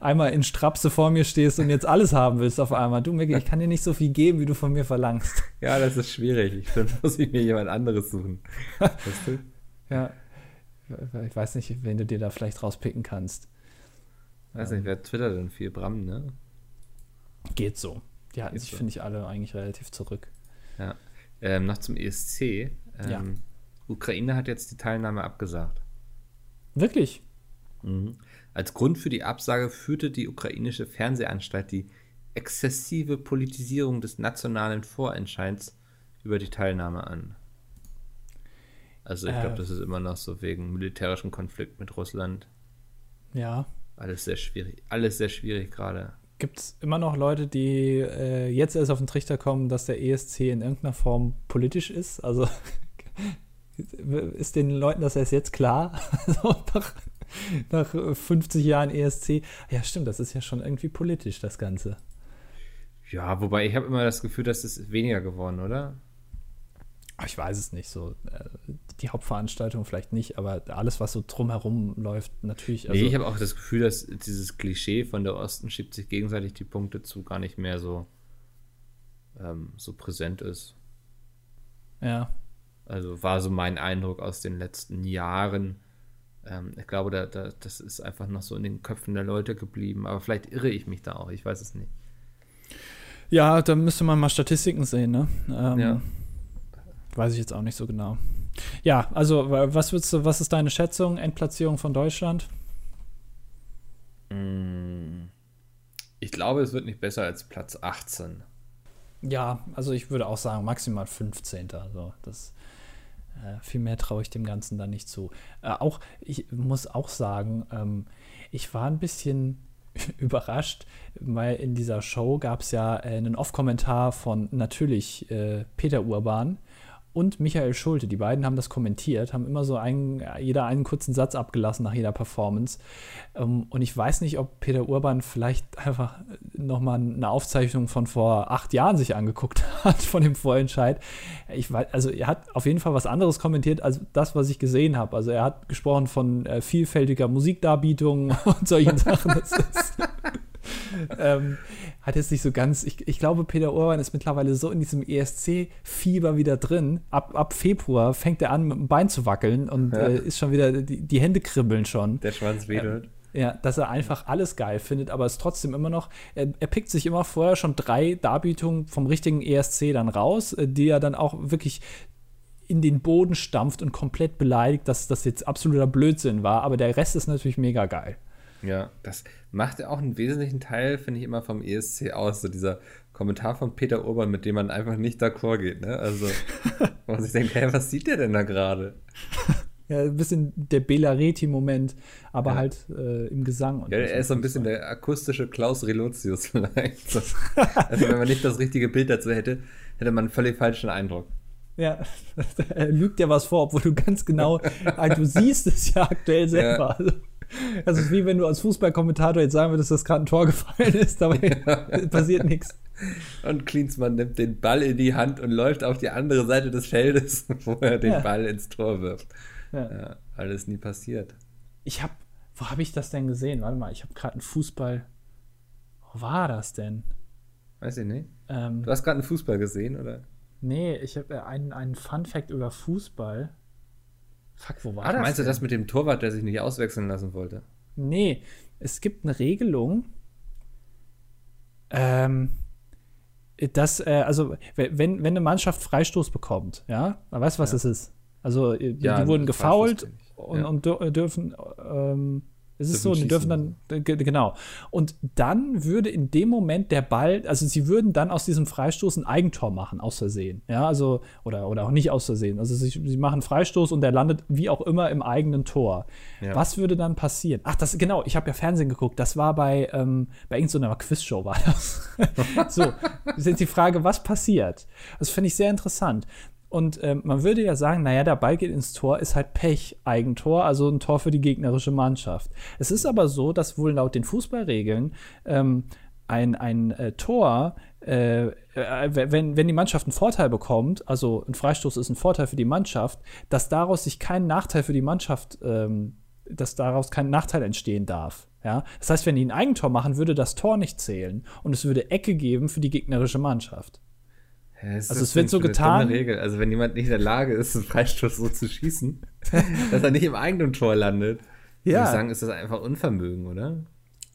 einmal in Strapse vor mir stehst und jetzt alles haben willst auf einmal. Du, Micky, ich kann dir nicht so viel geben, wie du von mir verlangst. Ja, das ist schwierig. Ich, dann muss ich mir jemand anderes suchen. Weißt du? Ja. Ich weiß nicht, wen du dir da vielleicht rauspicken kannst. Weiß nicht, wer twittert denn viel? Bram, ne? Geht so. Die halten sich, so. finde ich, alle eigentlich relativ zurück. Ja. Ähm, noch zum ESC. Ähm, ja. Ukraine hat jetzt die Teilnahme abgesagt. Wirklich? Mhm. Als Grund für die Absage führte die ukrainische Fernsehanstalt die exzessive Politisierung des nationalen Vorentscheids über die Teilnahme an. Also ich äh, glaube, das ist immer noch so wegen militärischem Konflikt mit Russland. Ja. Alles sehr schwierig. Alles sehr schwierig gerade gibt es immer noch Leute, die äh, jetzt erst auf den Trichter kommen, dass der ESC in irgendeiner Form politisch ist? Also [LAUGHS] ist den Leuten das erst jetzt klar? [LAUGHS] [LAUGHS] nach, nach 50 Jahren ESC. Ja, stimmt, das ist ja schon irgendwie politisch, das Ganze. Ja, wobei ich habe immer das Gefühl, dass es weniger geworden, oder? Ich weiß es nicht so. Äh, die Hauptveranstaltung vielleicht nicht, aber alles, was so drumherum läuft, natürlich. Also nee, ich habe auch das Gefühl, dass dieses Klischee von der Osten schiebt sich gegenseitig die Punkte zu gar nicht mehr so, ähm, so präsent ist. Ja. Also war so mein Eindruck aus den letzten Jahren. Ähm, ich glaube, da, da, das ist einfach noch so in den Köpfen der Leute geblieben. Aber vielleicht irre ich mich da auch, ich weiß es nicht. Ja, da müsste man mal Statistiken sehen, ne? Ähm, ja. Weiß ich jetzt auch nicht so genau. Ja, also was würdest du, was ist deine Schätzung, Endplatzierung von Deutschland? Mm. Ich glaube, es wird nicht besser als Platz 18. Ja, also ich würde auch sagen, maximal 15. Also das äh, viel mehr traue ich dem Ganzen da nicht zu. Äh, auch, ich muss auch sagen, ähm, ich war ein bisschen [LAUGHS] überrascht, weil in dieser Show gab es ja äh, einen Off-Kommentar von natürlich äh, Peter Urban und Michael Schulte. Die beiden haben das kommentiert, haben immer so einen, jeder einen kurzen Satz abgelassen nach jeder Performance. Ähm, und ich weiß nicht, ob Peter Urban vielleicht einfach nochmal eine Aufzeichnung von vor acht Jahren sich angeguckt [LAUGHS] hat von dem Vorentscheid. Ich weiß, also er hat auf jeden Fall was anderes kommentiert als das, was ich gesehen habe. Also er hat gesprochen von äh, vielfältiger Musikdarbietung [LAUGHS] und solchen Sachen. Das ist [LAUGHS] ähm, hat jetzt nicht so ganz, ich, ich glaube, Peter Urban ist mittlerweile so in diesem ESC-Fieber wieder drin. Ab, ab Februar fängt er an, mit dem Bein zu wackeln und ja. äh, ist schon wieder, die, die Hände kribbeln schon. Der Schwanz wedelt. Ähm, ja, dass er einfach alles geil findet, aber es trotzdem immer noch, er, er, pickt sich immer vorher schon drei Darbietungen vom richtigen ESC dann raus, äh, die er dann auch wirklich in den Boden stampft und komplett beleidigt, dass das jetzt absoluter Blödsinn war, aber der Rest ist natürlich mega geil. Ja, das macht ja auch einen wesentlichen Teil, finde ich, immer vom ESC aus. So dieser Kommentar von Peter Urban, mit dem man einfach nicht d'accord geht. Ne? Also, wo man sich denkt, hey, was sieht der denn da gerade? [LAUGHS] Ja, ein bisschen der Belareti-Moment, aber ja. halt äh, im Gesang. ja, er ist so ein bisschen der akustische Klaus Relotius [LAUGHS] vielleicht. So. [LAUGHS] also, wenn man nicht das richtige Bild dazu hätte, hätte man einen völlig falschen Eindruck. Ja, er lügt ja was vor, obwohl du ganz genau, du siehst es ja aktuell selber. Ja. Also. Das ist wie wenn du als Fußballkommentator jetzt sagen würdest, dass gerade ein Tor gefallen ist, aber [LAUGHS] passiert nichts. Und Klinsmann nimmt den Ball in die Hand und läuft auf die andere Seite des Feldes, [LAUGHS] wo er den ja. Ball ins Tor wirft. Ja. ja alles nie passiert. Ich habe, wo habe ich das denn gesehen? Warte mal, ich habe gerade einen Fußball. Wo war das denn? Weiß ich nicht. Ähm, du hast gerade einen Fußball gesehen, oder? Nee, ich habe äh, einen, einen Fun-Fact über Fußball. Fuck, wo war Ach, das? Meinst denn? du das mit dem Torwart, der sich nicht auswechseln lassen wollte? Nee, es gibt eine Regelung, ähm, dass, äh, also, wenn, wenn eine Mannschaft Freistoß bekommt, ja, man weiß, was ja. das ist. Also, die, ja, die wurden gefault und, ja. und, dürfen, ähm, es ist so, die dürfen dann, genau. Und dann würde in dem Moment der Ball, also sie würden dann aus diesem Freistoß ein Eigentor machen, aus Versehen. Ja, also, oder, oder auch nicht aus Versehen. Also sie, sie machen Freistoß und der landet wie auch immer im eigenen Tor. Ja. Was würde dann passieren? Ach, das, genau, ich habe ja Fernsehen geguckt. Das war bei, ähm, bei irgendeiner Quizshow war das. [LAUGHS] so, ist jetzt die Frage, was passiert? Das finde ich sehr interessant. Und ähm, man würde ja sagen, naja, der Ball geht ins Tor, ist halt Pech, Eigentor, also ein Tor für die gegnerische Mannschaft. Es ist aber so, dass wohl laut den Fußballregeln ähm, ein, ein äh, Tor, äh, wenn, wenn die Mannschaft einen Vorteil bekommt, also ein Freistoß ist ein Vorteil für die Mannschaft, dass daraus sich kein Nachteil für die Mannschaft, ähm, dass daraus kein Nachteil entstehen darf. Ja? Das heißt, wenn die ein Eigentor machen, würde das Tor nicht zählen und es würde Ecke geben für die gegnerische Mannschaft. Ja, also es wird so getan. Regel. Also wenn jemand nicht in der Lage ist, einen Freistoß so zu schießen, [LAUGHS] dass er nicht im eigenen Tor landet, ja. würde ich sagen, ist das einfach Unvermögen, oder?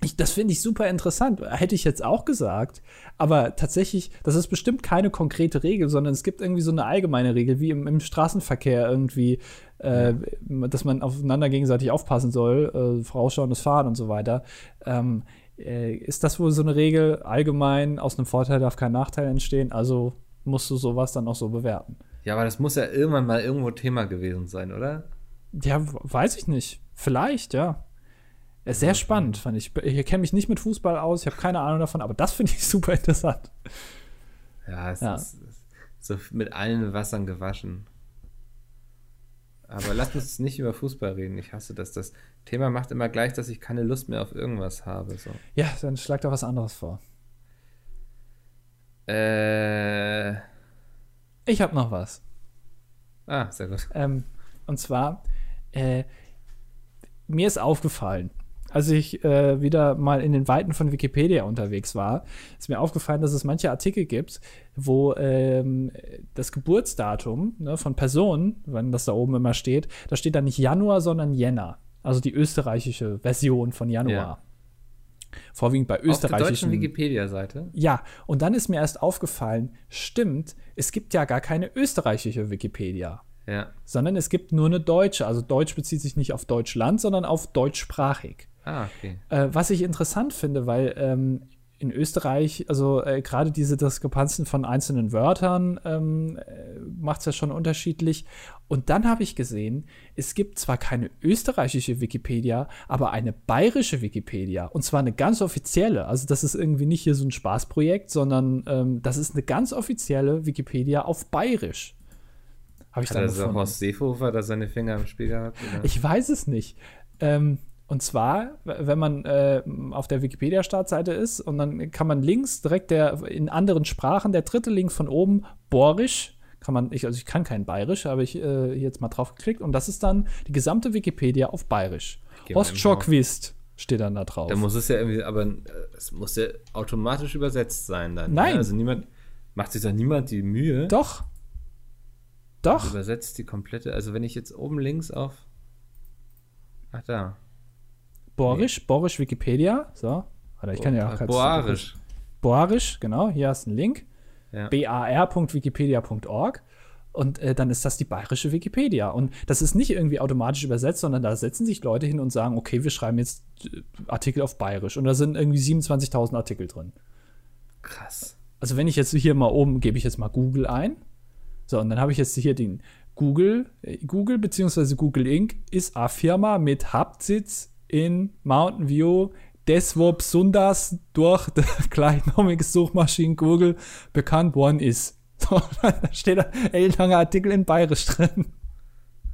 Ich, das finde ich super interessant. Hätte ich jetzt auch gesagt. Aber tatsächlich, das ist bestimmt keine konkrete Regel, sondern es gibt irgendwie so eine allgemeine Regel, wie im, im Straßenverkehr irgendwie, äh, ja. dass man aufeinander gegenseitig aufpassen soll, äh, vorausschauendes Fahren und so weiter. Ähm, äh, ist das wohl so eine Regel allgemein? Aus einem Vorteil darf kein Nachteil entstehen. Also musst du sowas dann auch so bewerten. Ja, aber das muss ja irgendwann mal irgendwo Thema gewesen sein, oder? Ja, weiß ich nicht. Vielleicht, ja. Ist sehr spannend, fand ich. Ich kenne mich nicht mit Fußball aus, ich habe keine Ahnung davon, aber das finde ich [LAUGHS] super interessant. Ja, es ja. ist so mit allen Wassern gewaschen. Aber lass uns nicht über Fußball reden. Ich hasse das. Das Thema macht immer gleich, dass ich keine Lust mehr auf irgendwas habe. So. Ja, dann schlag doch was anderes vor. Äh. Ich habe noch was. Ah, sehr gut. Ähm, und zwar, äh, mir ist aufgefallen, als ich äh, wieder mal in den Weiten von Wikipedia unterwegs war, ist mir aufgefallen, dass es manche Artikel gibt, wo ähm, das Geburtsdatum ne, von Personen, wenn das da oben immer steht, da steht dann nicht Januar, sondern Jänner. Also die österreichische Version von Januar. Vorwiegend bei österreichischen. Auf der deutschen Wikipedia-Seite? Ja, und dann ist mir erst aufgefallen, stimmt, es gibt ja gar keine österreichische Wikipedia. Ja. Sondern es gibt nur eine deutsche. Also Deutsch bezieht sich nicht auf Deutschland, sondern auf deutschsprachig. Ah, okay. Äh, was ich interessant finde, weil ähm, in Österreich, also äh, gerade diese Diskrepanzen von einzelnen Wörtern ähm, äh, macht es ja schon unterschiedlich. Und dann habe ich gesehen, es gibt zwar keine österreichische Wikipedia, aber eine bayerische Wikipedia. Und zwar eine ganz offizielle. Also das ist irgendwie nicht hier so ein Spaßprojekt, sondern ähm, das ist eine ganz offizielle Wikipedia auf bayerisch. Habe ich Hat dann also Horst Seehofer da seine Finger im Spiel gehabt? Oder? Ich weiß es nicht. Ähm, und zwar, wenn man äh, auf der Wikipedia-Startseite ist und dann kann man links direkt der in anderen Sprachen, der dritte Link von oben, Borisch, kann man, ich, also ich kann kein Bayerisch, aber ich äh, jetzt mal drauf geklickt und das ist dann die gesamte Wikipedia auf Bayerisch. Ostschockwist steht dann da drauf. Da muss es ja irgendwie, aber äh, es muss ja automatisch übersetzt sein dann. Nein. Ja? Also niemand, macht sich da niemand die Mühe. Doch. Doch. Übersetzt die komplette, also wenn ich jetzt oben links auf, ach da. Borisch, nee. Borisch Wikipedia. So. Oder ich kann ja auch Boarisch. Boarisch, genau. Hier hast du einen Link. Ja. bar.wikipedia.org. Und äh, dann ist das die bayerische Wikipedia. Und das ist nicht irgendwie automatisch übersetzt, sondern da setzen sich Leute hin und sagen, okay, wir schreiben jetzt äh, Artikel auf bayerisch. Und da sind irgendwie 27.000 Artikel drin. Krass. Also wenn ich jetzt hier mal oben, gebe ich jetzt mal Google ein. So, und dann habe ich jetzt hier den Google, äh, Google bzw. Google Inc. ist eine Firma mit Hauptsitz in Mountain View, das wo besonders durch [LAUGHS] die gleichnamige Suchmaschine Google bekannt worden ist. [LAUGHS] So, da steht da ellenlanger Artikel in Bayerisch drin.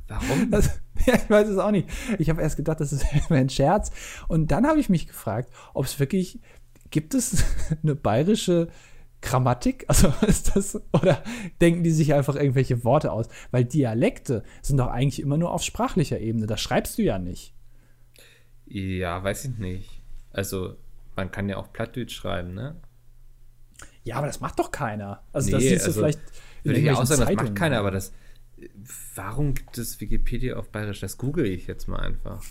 Warum? [LAUGHS] Das, ja, ich weiß es auch nicht. Ich habe erst gedacht, das ist ein Scherz. Und dann habe ich mich gefragt, ob es wirklich, gibt es eine bayerische Grammatik? Also ist das, oder denken die sich einfach irgendwelche Worte aus? Weil Dialekte sind doch eigentlich immer nur auf sprachlicher Ebene. Das schreibst du ja nicht. Ja, weiß ich nicht. Also, man kann ja auch Plattdeutsch schreiben, ne? Ja, aber das macht doch keiner. Also, nee, das siehst also, du vielleicht in würde ich auch sagen, Zeitungen. das macht keiner, aber das. Warum gibt es Wikipedia auf Bayerisch? Das google ich jetzt mal einfach.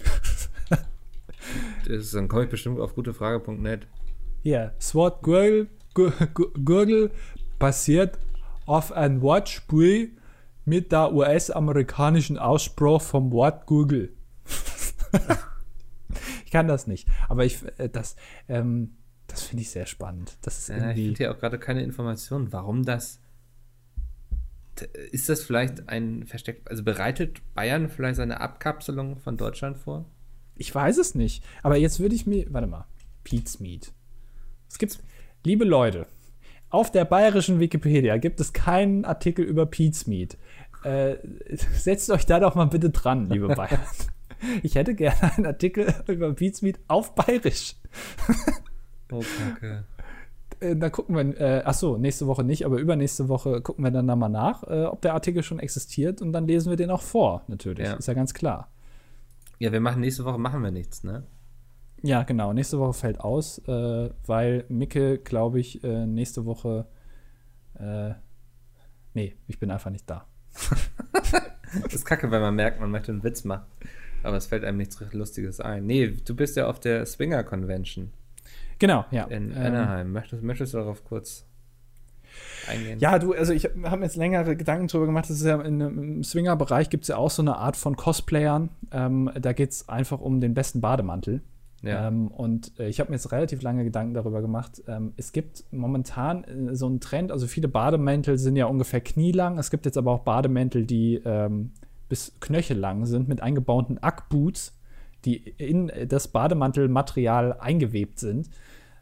[LAUGHS] das, dann komme ich bestimmt auf gutefrage.net. Ja, das Wort Gurgel, Gurgel basiert auf ein Wortspiel mit der US-amerikanischen Aussprache vom Wort Google. [LAUGHS] ich kann das nicht. Aber ich, äh, das, ähm, das finde ich sehr spannend. Das ist ja, ich finde hier auch gerade keine Informationen, warum das. Ist das vielleicht ein versteckt, also bereitet Bayern vielleicht seine Abkapselung von Deutschland vor? Ich weiß es nicht. Aber jetzt würde ich mir, warte mal, Pete's Meat. Es gibt, liebe Leute, auf der bayerischen Wikipedia gibt es keinen Artikel über Pete's Meat. Äh, [LAUGHS] setzt euch da doch mal bitte dran, liebe [LAUGHS] Bayern. Ich hätte gerne einen Artikel [LAUGHS] über Beatsmeet auf Bayerisch. oh, Kacke. Äh, da gucken wir, äh, ach so, nächste Woche nicht, aber übernächste Woche gucken wir dann da mal nach, äh, ob der Artikel schon existiert und dann lesen wir den auch vor, natürlich. Ja. Ist ja ganz klar. Ja, wir machen nächste Woche machen wir nichts, ne? Ja, genau. Nächste Woche fällt aus, äh, weil Micke, glaube ich, äh, nächste Woche. Äh, nee, ich bin einfach nicht da. [LAUGHS] das ist kacke, weil man merkt, man möchte einen Witz machen. Aber es fällt einem nichts Lustiges ein. Nee, du bist ja auf der Swinger Convention. Genau, ja. In ähm, Anaheim. möchtest, möchtest du darauf kurz eingehen? Ja, du, also ich habe mir jetzt längere Gedanken darüber gemacht. Das ist ja in, im Swinger-Bereich gibt es ja auch so eine Art von Cosplayern. Ähm, da geht es einfach um den besten Bademantel. Ja. Ähm, und äh, ich habe mir jetzt relativ lange Gedanken darüber gemacht. Ähm, es gibt momentan äh, so einen Trend, also viele Bademäntel sind ja ungefähr knielang. Es gibt jetzt aber auch Bademäntel, die ähm, bis knöchellang sind mit eingebauten Ackboots, die in das Bademantelmaterial eingewebt sind.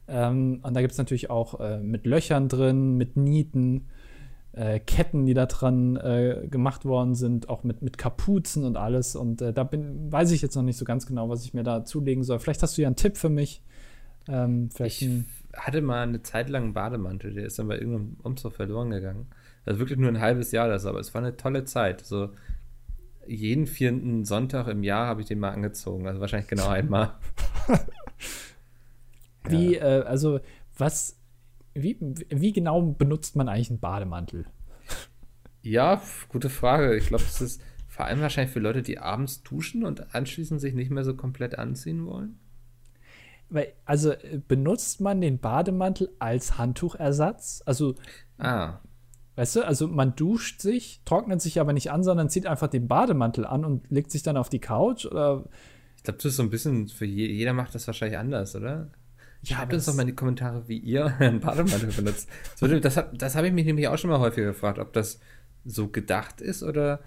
Ähm, und da gibt es natürlich auch äh, mit Löchern drin, mit Nieten, äh, Ketten, die da dran äh, gemacht worden sind, auch mit, mit Kapuzen und alles. Und äh, da bin, weiß ich jetzt noch nicht so ganz genau, was ich mir da zulegen soll. Vielleicht hast du ja einen Tipp für mich. Ähm, ich hatte mal eine Zeit lang einen Bademantel, der ist dann bei irgendeinem Umzug verloren gegangen. Also wirklich nur ein halbes Jahr das, aber es war eine tolle Zeit. So jeden vierten Sonntag im Jahr habe ich den mal angezogen. Also wahrscheinlich genau einmal. [LAUGHS] wie, ja. äh, also, was, wie, wie genau benutzt man eigentlich einen Bademantel? Ja, gute Frage. Ich glaube, es ist vor allem wahrscheinlich für Leute, die abends duschen und anschließend sich nicht mehr so komplett anziehen wollen. Weil, also benutzt man den Bademantel als Handtuchersatz? Also ah. Weißt du, also man duscht sich, trocknet sich aber nicht an, sondern zieht einfach den Bademantel an und legt sich dann auf die Couch oder. Ich glaube, das ist so ein bisschen, für je, jeder macht das wahrscheinlich anders, oder? Ja, Schreibt uns doch mal in die Kommentare, wie ihr [LAUGHS] euren Bademantel benutzt. Das, das, das habe ich mich nämlich auch schon mal häufiger gefragt, ob das so gedacht ist oder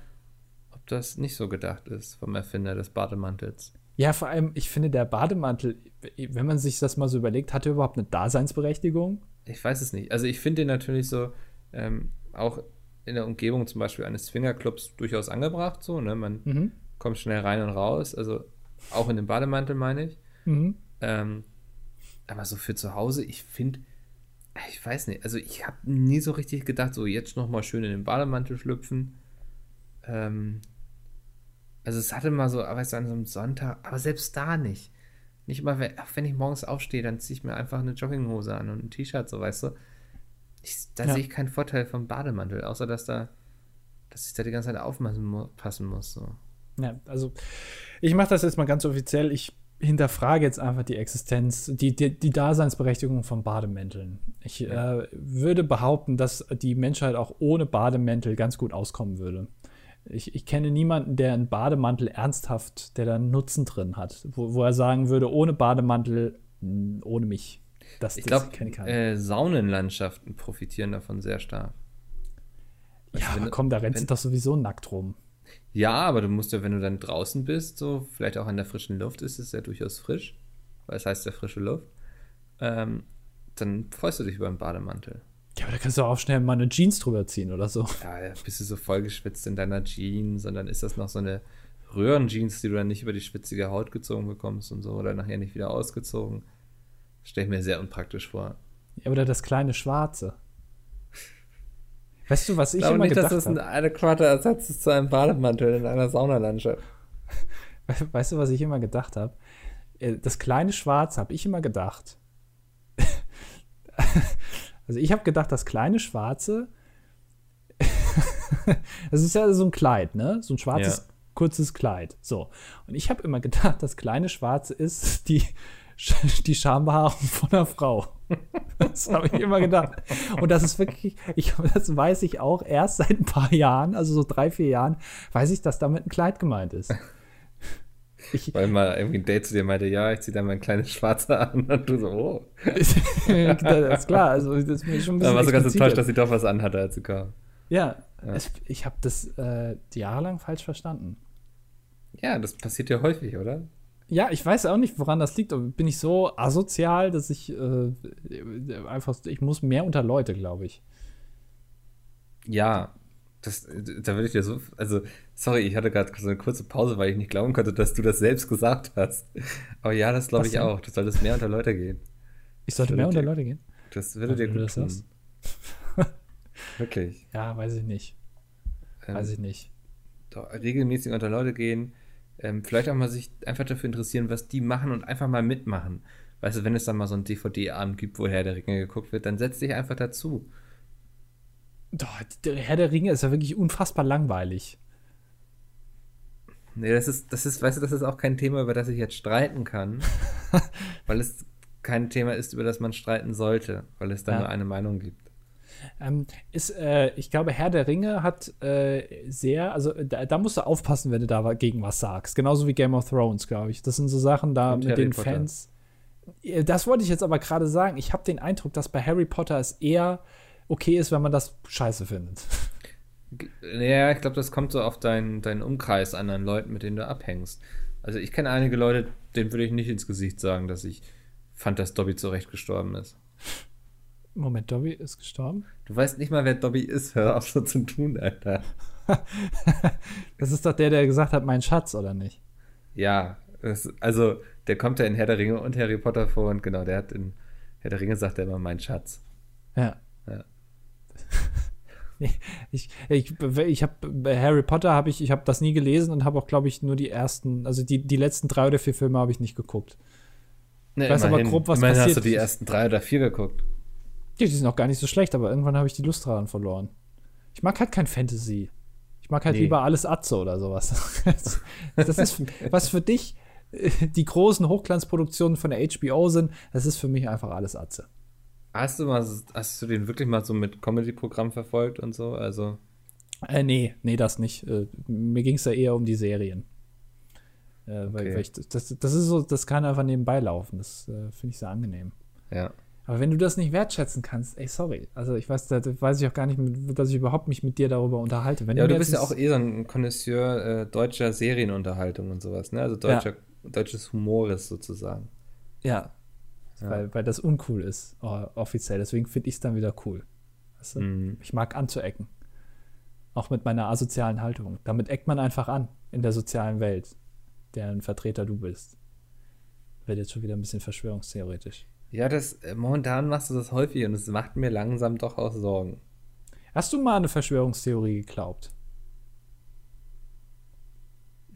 ob das nicht so gedacht ist vom Erfinder des Bademantels. Ja, vor allem, ich finde, der Bademantel, wenn man sich das mal so überlegt, hat er überhaupt eine Daseinsberechtigung? Ich weiß es nicht. Also ich finde den natürlich so, ähm, auch in der Umgebung zum Beispiel eines Swingerclubs durchaus angebracht, so, ne? Man mhm. kommt schnell rein und raus, also auch in dem Bademantel meine ich. Mhm. Ähm, aber so für zu Hause, ich finde, ich weiß nicht, also ich habe nie so richtig gedacht, so jetzt nochmal schön in den Bademantel schlüpfen. Ähm, also es hatte mal so, weißt du, an so einem Sonntag, aber selbst da nicht. Nicht mal, wenn, wenn ich morgens aufstehe, dann ziehe ich mir einfach eine Jogginghose an und ein T-Shirt, so weißt du. Ich, da ja. sehe ich keinen Vorteil vom Bademantel, außer dass da, dass ich da die ganze Zeit aufpassen muss. So. Ja, also ich mache das jetzt mal ganz offiziell. Ich hinterfrage jetzt einfach die Existenz, die, die, die Daseinsberechtigung von Bademänteln. Ich ja. äh, würde behaupten, dass die Menschheit auch ohne Bademäntel ganz gut auskommen würde. Ich, ich, kenne niemanden, der einen Bademantel ernsthaft, der da einen Nutzen drin hat, wo, wo er sagen würde, ohne Bademantel, ohne mich. Das, ich glaube, äh, Saunenlandschaften profitieren davon sehr stark. ja, aber komm, da rennst du doch sowieso nackt rum. Ja, aber du musst ja, wenn du dann draußen bist, so vielleicht auch in der frischen Luft ist es ja durchaus frisch, weil es heißt ja frische Luft, ähm, dann freust du dich über einen Bademantel. Ja, aber da kannst du auch schnell mal eine Jeans drüber ziehen oder so. Ja, ja bist du so vollgeschwitzt in deiner Jeans und dann ist das noch so eine Röhrenjeans, die du dann nicht über die schwitzige Haut gezogen bekommst und so oder nachher nicht wieder ausgezogen. Stelle ich mir sehr unpraktisch vor. Ja, oder das kleine Schwarze. Weißt du, was ich, ich immer nicht, gedacht habe? dass das ein adäquater Ersatz ist zu einem Bademantel in einer Saunalandschaft. [LAUGHS] Weißt du, was ich immer gedacht habe? Äh, das kleine Schwarze habe ich immer gedacht. [LAUGHS] Also ich habe gedacht, das kleine Schwarze, [LAUGHS] das ist ja so ein Kleid, ne? So ein schwarzes, ja. kurzes Kleid. So. Und ich habe immer gedacht, das kleine Schwarze ist die, [LAUGHS] die Schambehaarung von einer Frau. [LAUGHS] Das habe ich immer gedacht. Und das ist wirklich, ich, das weiß ich auch erst seit ein paar Jahren, also so drei, vier Jahren, weiß ich, dass damit ein Kleid gemeint ist. [LAUGHS] Ich, Weil mal irgendwie ein Date zu dir meinte, ja, ich ziehe da mein kleines Schwarzer an und du so, oh. das ist klar, also das ist mir schon ein bisschen Da warst du ganz enttäuscht, dass sie doch was anhatte, als sie kam. Ja, ja. Es, ich habe das äh, jahrelang falsch verstanden. Ja, das passiert ja häufig, oder? Ja, ich weiß auch nicht, woran das liegt. Bin ich so asozial, dass ich äh, einfach, ich muss mehr unter Leute, glaube ich. Ja, das, da würde ich dir so, also, sorry, ich hatte gerade so eine kurze Pause, weil ich nicht glauben konnte, dass du das selbst gesagt hast. Aber ja, das glaube ich denn? auch. Du solltest mehr unter Leute gehen. Ich sollte mehr unter Leute gehen? Das würde dir gut tun. [LAUGHS] Wirklich. Ja, weiß ich nicht. Ähm, weiß ich nicht. Doch, regelmäßig unter Leute gehen, ähm, vielleicht auch mal sich einfach dafür interessieren, was die machen und einfach mal mitmachen. Weißt du, wenn es dann mal so ein DVD-Abend gibt, wo Herr der Ringe geguckt wird, dann setz dich einfach dazu. Doch, der Herr der Ringe ist ja wirklich unfassbar langweilig. Nee, das ist, das ist, weißt du, das ist auch kein Thema, über das ich jetzt streiten kann. [LAUGHS] weil es kein Thema ist, über das man streiten sollte, weil es da ja. nur eine Meinung gibt. Ähm, ist, äh, ich glaube, Herr der Ringe hat äh, sehr, also da, da, musst du aufpassen, wenn du da gegen was sagst. Genauso wie Game of Thrones, glaube ich. Das sind so Sachen da Und mit Harry den Potter. Fans. Das wollte ich jetzt aber gerade sagen. Ich habe den Eindruck, dass bei Harry Potter es eher okay ist, wenn man das scheiße findet. Ja, ich glaube, das kommt so auf deinen, deinen Umkreis an an Leuten, mit denen du abhängst. Also ich kenne einige Leute, denen würde ich nicht ins Gesicht sagen, dass ich fand, dass Dobby zurecht gestorben ist. Moment, Dobby ist gestorben? Du weißt nicht mal, wer Dobby ist. Hör auf so zu tun, Alter. [LAUGHS] das ist doch der, der gesagt hat, mein Schatz, oder nicht? Ja, das, also der kommt ja in Herr der Ringe und Harry Potter vor und genau, der hat in Herr der Ringe sagt er immer mein Schatz. Ja. Ja. [LAUGHS] ich ich, ich habe Harry Potter habe ich, ich habe das nie gelesen und habe auch, glaube ich, nur die ersten, also die, die letzten drei oder vier Filme habe ich nicht geguckt. Nee, ich weiß immerhin, aber grob, was immerhin passiert. hast du die ersten drei oder vier geguckt. Ja, die sind auch gar nicht so schlecht, aber irgendwann habe ich die Lust daran verloren. Ich mag halt kein Fantasy. Ich mag halt nee. lieber alles Atze oder sowas. [LAUGHS] das ist, was für dich äh, die großen Hochglanzproduktionen von der HBO sind, das ist für mich einfach alles Atze. Hast du mal, hast du den wirklich mal so mit Comedy-Programm verfolgt und so? Also. Äh, nee, nee, das nicht. Äh, mir ging es ja eher um die Serien. Äh, okay. weil, weil ich, das, das ist so, das kann einfach nebenbei laufen. Das äh, finde ich sehr angenehm. Ja. Aber wenn du das nicht wertschätzen kannst, ey, sorry. Also ich weiß, da weiß ich auch gar nicht, dass ich überhaupt mich mit dir darüber unterhalte. Wenn ja, du, du bist ja auch eh so ein Connoisseur äh, deutscher Serienunterhaltung und sowas, ne? Also deutscher, ja. deutsches Humores sozusagen. Ja. ja. Weil, weil das uncool ist, offiziell. Deswegen finde ich es dann wieder cool. Weißt du? mm. Ich mag anzuecken. Auch mit meiner asozialen Haltung. Damit eckt man einfach an in der sozialen Welt, deren Vertreter du bist. Wird jetzt schon wieder ein bisschen verschwörungstheoretisch. Ja, das äh, momentan machst du das häufig und es macht mir langsam doch auch Sorgen. Hast du mal eine Verschwörungstheorie geglaubt?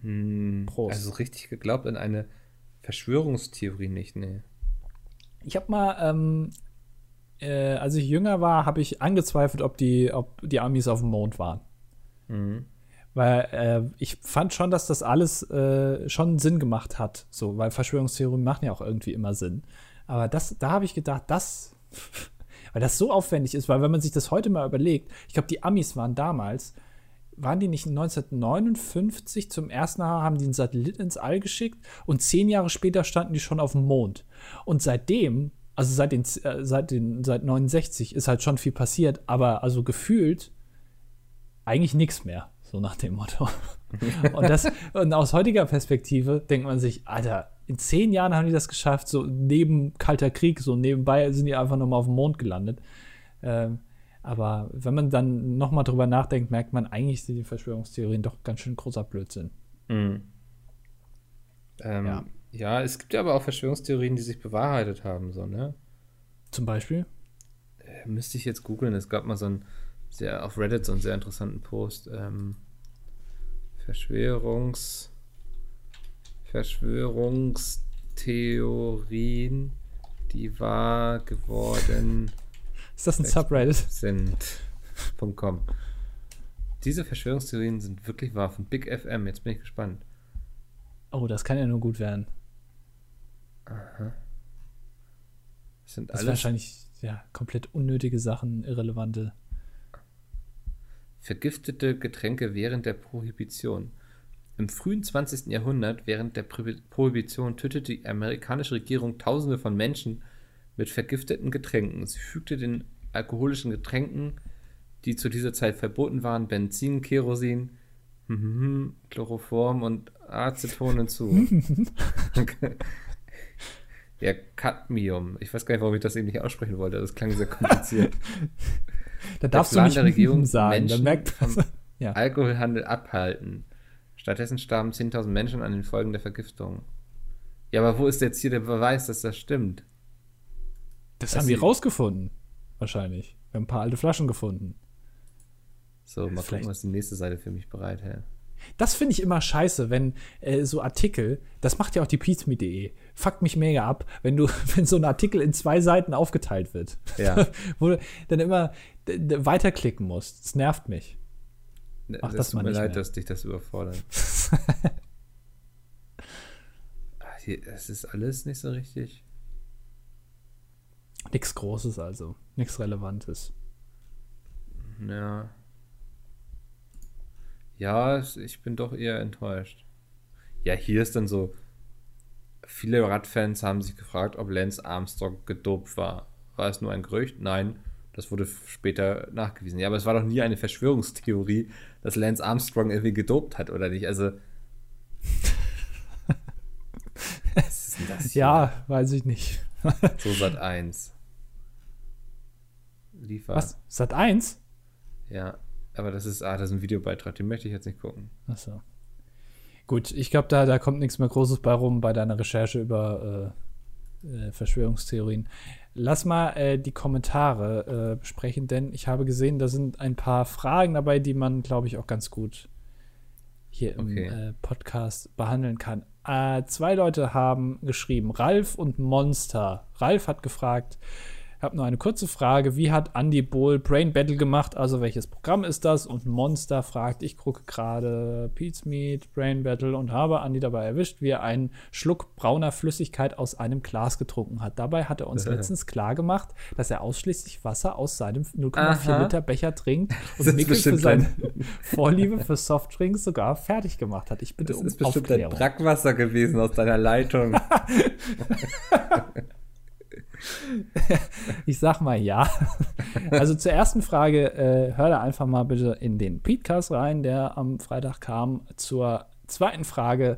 Hm, Prost. Also richtig geglaubt in eine Verschwörungstheorie nicht, nee. Ich habe mal, ähm, äh, als ich jünger war, habe ich angezweifelt, ob die, ob die Amis auf dem Mond waren. Mhm. Weil äh, ich fand schon, dass das alles äh, schon Sinn gemacht hat. So, weil Verschwörungstheorien machen ja auch irgendwie immer Sinn. Aber das, da habe ich gedacht, das, [LAUGHS] weil das so aufwendig ist, weil wenn man sich das heute mal überlegt, ich glaube, die Amis waren damals, waren die nicht 1959 zum ersten Mal, haben die einen Satellit ins All geschickt und zehn Jahre später standen die schon auf dem Mond. Und seitdem, also seit den, äh, seit den, seit 69 ist halt schon viel passiert, aber also gefühlt eigentlich nichts mehr, so nach dem Motto. [LAUGHS] und das, und aus heutiger Perspektive denkt man sich, Alter, in zehn Jahren haben die das geschafft, so neben Kalter Krieg, so nebenbei sind die einfach nochmal auf dem Mond gelandet. Ähm, aber wenn man dann nochmal drüber nachdenkt, merkt man, eigentlich sind die Verschwörungstheorien doch ganz schön großer Blödsinn. Mhm. Ähm, ja. ja, es gibt ja aber auch Verschwörungstheorien, die sich bewahrheitet haben, so, ne? Zum Beispiel? Äh, müsste ich jetzt googeln. Es gab mal so einen sehr auf Reddit so einen sehr interessanten Post. Ähm, Verschwörungs Verschwörungstheorien, die wahr geworden Ist das ein Subreddit? [LAUGHS] sind.com. Diese Verschwörungstheorien sind wirklich wahr von Big FM. Jetzt bin ich gespannt. Oh, das kann ja nur gut werden. Aha. Das sind das alles wahrscheinlich ja komplett unnötige Sachen, irrelevante. Vergiftete Getränke während der Prohibition. Im frühen 20. Jahrhundert, während der Prohibition, tötete die amerikanische Regierung Tausende von Menschen mit vergifteten Getränken. Sie fügte den alkoholischen Getränken, die zu dieser Zeit verboten waren, Benzin, Kerosin, Chloroform und Aceton hinzu. [LAUGHS] ja, Cadmium. Ich weiß gar nicht, warum ich das eben nicht aussprechen wollte. Das klang sehr kompliziert. [LAUGHS] da darfst du nicht der Regierung [LAUGHS] sagen. Menschen merkt, vom ja. Alkoholhandel abhalten. Stattdessen starben 10.000 Menschen an den Folgen der Vergiftung. Ja, aber wo ist jetzt hier der Beweis, dass das stimmt? Das dass haben wir rausgefunden. Wahrscheinlich. Wir haben ein paar alte Flaschen gefunden. So, mal Vielleicht. gucken, was die nächste Seite für mich bereithält. Das finde ich immer scheiße, wenn äh, so Artikel, das macht ja auch die pizme.de, fuckt mich mega ab, wenn du, [LAUGHS] wenn so ein Artikel in zwei Seiten aufgeteilt wird. Ja. [LAUGHS] wo du dann immer weiterklicken musst. Das nervt mich. Mach das, das tut mir leid, mehr. dass dich das überfordert. [LAUGHS] Es ist alles nicht so richtig. Nichts Großes also. Nichts Relevantes. Ja. Ja, ich bin doch eher enttäuscht. Ja, hier ist dann so. Viele Radfans haben sich gefragt, ob Lance Armstrong gedopt war. War es nur ein Gerücht? Nein. Das wurde später nachgewiesen. Ja, aber es war doch nie eine Verschwörungstheorie, dass Lance Armstrong irgendwie gedopt hat, oder nicht? Also. [LAUGHS] Was ist denn das hier? Ja, weiß ich nicht. [LAUGHS] so Sat 1. Liefer. Was? Sat 1? Ja, aber das ist, ah, das ist ein Videobeitrag, den möchte ich jetzt nicht gucken. Achso. Gut, ich glaube, da, da kommt nichts mehr Großes bei rum bei deiner Recherche über äh, äh, Verschwörungstheorien. Lass mal äh, die Kommentare äh, besprechen, denn ich habe gesehen, da sind ein paar Fragen dabei, die man, glaube ich, auch ganz gut hier im okay. äh, Podcast behandeln kann. Äh, zwei Leute haben geschrieben, Ralf und Monster. Ralf hat gefragt, habe nur eine kurze Frage. Wie hat Andy Bohl Brain Battle gemacht? Also welches Programm ist das? Und Monster fragt, ich gucke gerade Pete's Meat, Brain Battle und habe Andy dabei erwischt, wie er einen Schluck brauner Flüssigkeit aus einem Glas getrunken hat. Dabei hat er uns letztens klar gemacht, dass er ausschließlich Wasser aus seinem 0,4 Liter Becher trinkt und Mikkel für seine [LAUGHS] Vorliebe für Softdrinks sogar fertig gemacht hat. Ich bitte das um ist bestimmt Aufklärung. ein Brackwasser gewesen aus deiner Leitung. [LAUGHS] ich sag mal ja. Also zur ersten Frage, äh, hör da einfach mal bitte in den Podcast rein, der am Freitag kam. Zur zweiten Frage,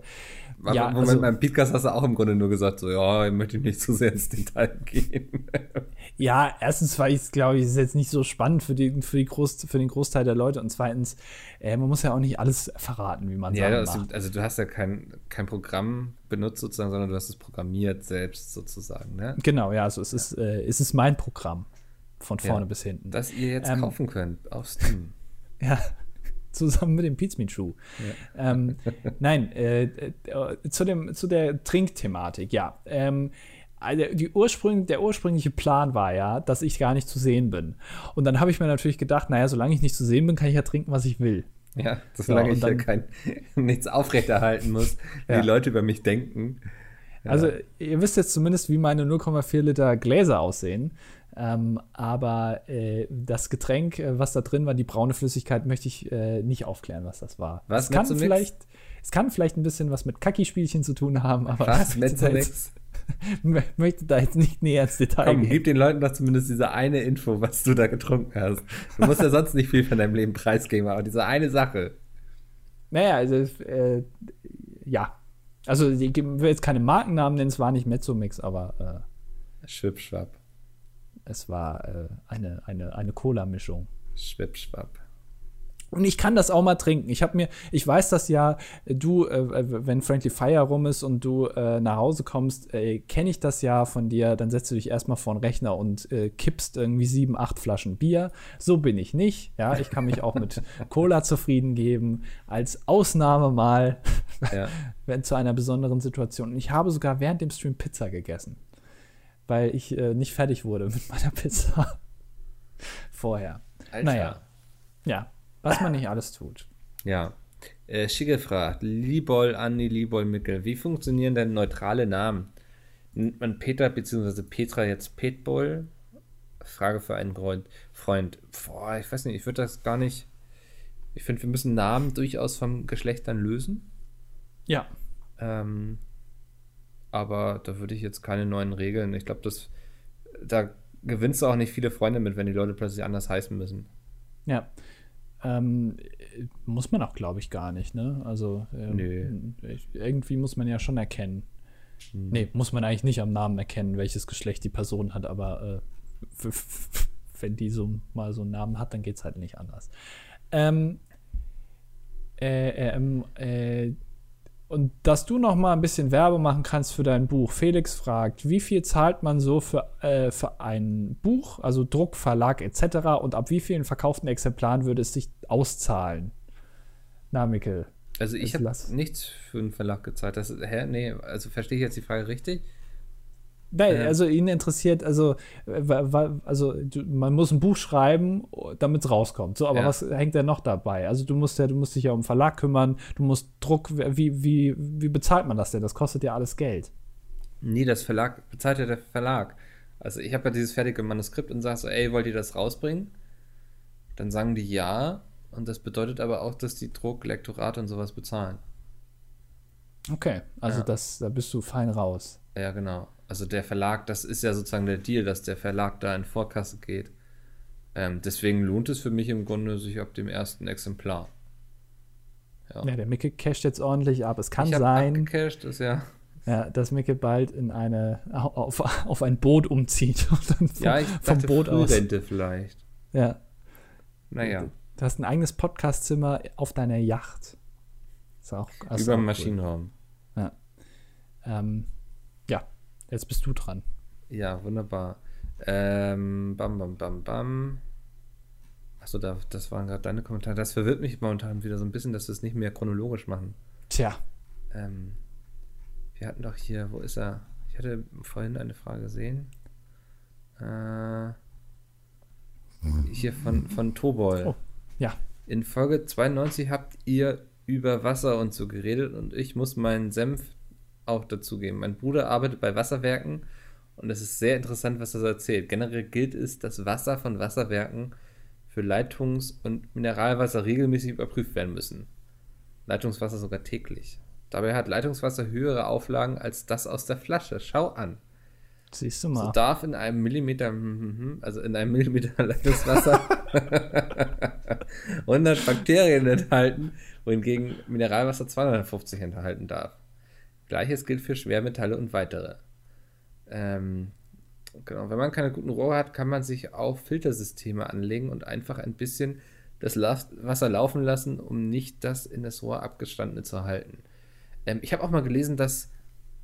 aber ja, Moment, also, beim Podcast hast du auch im Grunde nur gesagt, so, ja, ich möchte nicht zu sehr ins Detail gehen. [LAUGHS] ja, erstens war ich, glaube ich, ist jetzt nicht so spannend für, die, für, die Groß, für den Großteil der Leute und zweitens, äh, man muss ja auch nicht alles verraten, wie man ja, also, also du hast ja kein, kein Programm benutzt sozusagen, sondern du hast es programmiert selbst sozusagen, ne? Genau, ja, also es, ja. Ist, äh, es ist mein Programm von vorne ja, bis hinten. Das ihr jetzt ähm, kaufen könnt auf Steam. [LAUGHS] Ja, zusammen mit dem Pizmeat-Schuh. Ja. Ähm, [LAUGHS] nein, äh, äh, zu, dem, zu der Trinkthematik, ja. Ähm, also die Ursprung, der ursprüngliche Plan war ja, dass ich gar nicht zu sehen bin. Und dann habe ich mir natürlich gedacht, naja, solange ich nicht zu sehen bin, kann ich ja trinken, was ich will. Ja, solange ja, ich dann, ja kein, [LAUGHS] nichts aufrechterhalten muss, wie ja. die Leute über mich denken. Also, ihr wisst jetzt zumindest, wie meine 0,4 Liter Gläser aussehen. Ähm, aber äh, das Getränk, äh, was da drin war, die braune Flüssigkeit, möchte ich äh, nicht aufklären, was das war. Was es kann vielleicht, es kann vielleicht ein bisschen was mit Kacki-Spielchen zu tun haben, aber was? Mezzomix? [LAUGHS] möchte da jetzt nicht näher ins Detail Komm, gehen. gib den Leuten doch zumindest diese eine Info, was du da getrunken hast. Du musst ja [LAUGHS] sonst nicht viel von deinem Leben preisgeben, aber diese eine Sache. Naja, also, äh, ja. Also, ich will jetzt keine Markennamen nennen, es war nicht Mezzomix, aber. Äh, Schwipschwapp. Es war äh, eine, eine, eine Cola-Mischung. Schwippschwapp. Und ich kann das auch mal trinken. Ich habe mir, ich weiß das ja, du, äh, wenn Frankly Fire rum ist und du äh, nach Hause kommst, äh, kenne ich das ja von dir. Dann setzt du dich erstmal vor den Rechner und äh, kippst irgendwie sieben, acht Flaschen Bier. So bin ich nicht. Ja, ich kann mich auch mit [LAUGHS] Cola zufrieden geben. Als Ausnahme mal, ja. [LAUGHS] wenn zu einer besonderen Situation. Und ich habe sogar während dem Stream Pizza gegessen weil ich äh, nicht fertig wurde mit meiner [LAUGHS] Pizza vorher. Alter. Naja, ja, was man nicht alles tut. Ja. Äh, Schicke fragt, Libol, Anni, Libol, Mickel, wie funktionieren denn neutrale Namen? Nennt man Peter bzw. Petra jetzt Petbol? Frage für einen Freund. Freund. Boah, ich weiß nicht, ich würde das gar nicht. Ich finde, wir müssen Namen durchaus vom Geschlecht dann lösen. Ja. Ähm, aber da würde ich jetzt keine neuen Regeln. Ich glaube, das da gewinnst du auch nicht viele Freunde mit, wenn die Leute plötzlich anders heißen müssen. Ja. Ähm, muss man auch, glaube ich, gar nicht, ne? Also ähm, irgendwie muss man ja schon erkennen. Hm. Nee, muss man eigentlich nicht am Namen erkennen, welches Geschlecht die Person hat, aber äh, wenn die so mal so einen Namen hat, dann geht es halt nicht anders. Ähm, äh, ähm, äh, und dass du noch mal ein bisschen Werbung machen kannst für dein Buch. Felix fragt, wie viel zahlt man so für, äh, für ein Buch, also Druck, Verlag etc. und ab wie vielen verkauften Exemplaren würde es sich auszahlen? Na, Mikkel. Also ich habe nichts für einen Verlag gezahlt. Das, hä? Nee, also verstehe ich jetzt die Frage richtig? Nein, ja. also ihn interessiert, also, also man muss ein Buch schreiben, damit es rauskommt. So, aber ja. was hängt denn noch dabei? Also du musst ja, du musst dich ja um Verlag kümmern, du musst Druck, wie, wie, wie bezahlt man das denn? Das kostet ja alles Geld. Nee, das Verlag bezahlt ja der Verlag. Also ich habe ja dieses fertige Manuskript und sage so, ey, wollt ihr das rausbringen? Dann sagen die ja. Und das bedeutet aber auch, dass die Druck, Lektorat und sowas bezahlen. Okay, also ja. das, da bist du fein raus. Ja, genau also der Verlag, das ist ja sozusagen der Deal, dass der Verlag da in Vorkasse geht. Ähm, deswegen lohnt es für mich im Grunde sich ab dem ersten Exemplar. Ja, ja der Micke casht jetzt ordentlich ab. Es kann ich sein, ist ja. Ja, dass Micke bald in eine auf, auf ein Boot umzieht [LAUGHS] und dann vom, ja, ich vom Boot aus. Rente vielleicht. Ja. Naja. Du hast ein eigenes Podcastzimmer auf deiner Yacht. Ist auch, Über dem Maschinenraum. Ja. Ähm, Jetzt bist du dran. Ja, wunderbar. Ähm, bam, bam, bam, bam. Achso, da, das waren gerade deine Kommentare. Das verwirrt mich momentan wieder so ein bisschen, dass wir es nicht mehr chronologisch machen. Tja. Ähm, wir hatten doch hier, wo ist er? Ich hatte vorhin eine Frage gesehen. Äh, hier von, von Tobol. Oh, ja. In Folge 92 habt ihr über Wasser und so geredet und ich muss meinen Senf auch dazugeben. Mein Bruder arbeitet bei Wasserwerken und es ist sehr interessant, was er so erzählt. Generell gilt es, dass Wasser von Wasserwerken für Leitungs- und Mineralwasser regelmäßig überprüft werden müssen. Leitungswasser sogar täglich. Dabei hat Leitungswasser höhere Auflagen als das aus der Flasche. Schau an. Siehst du mal. So darf in einem Millimeter, also in einem Millimeter [LAUGHS] Leitungswasser 100 Bakterien enthalten, wohingegen Mineralwasser 250 enthalten darf. Gleiches gilt für Schwermetalle und weitere. Ähm, genau, wenn man keine guten Rohre hat, kann man sich auch Filtersysteme anlegen und einfach ein bisschen das Wasser laufen lassen, um nicht das in das Rohr abgestandene zu halten. Ähm, ich habe auch mal gelesen, dass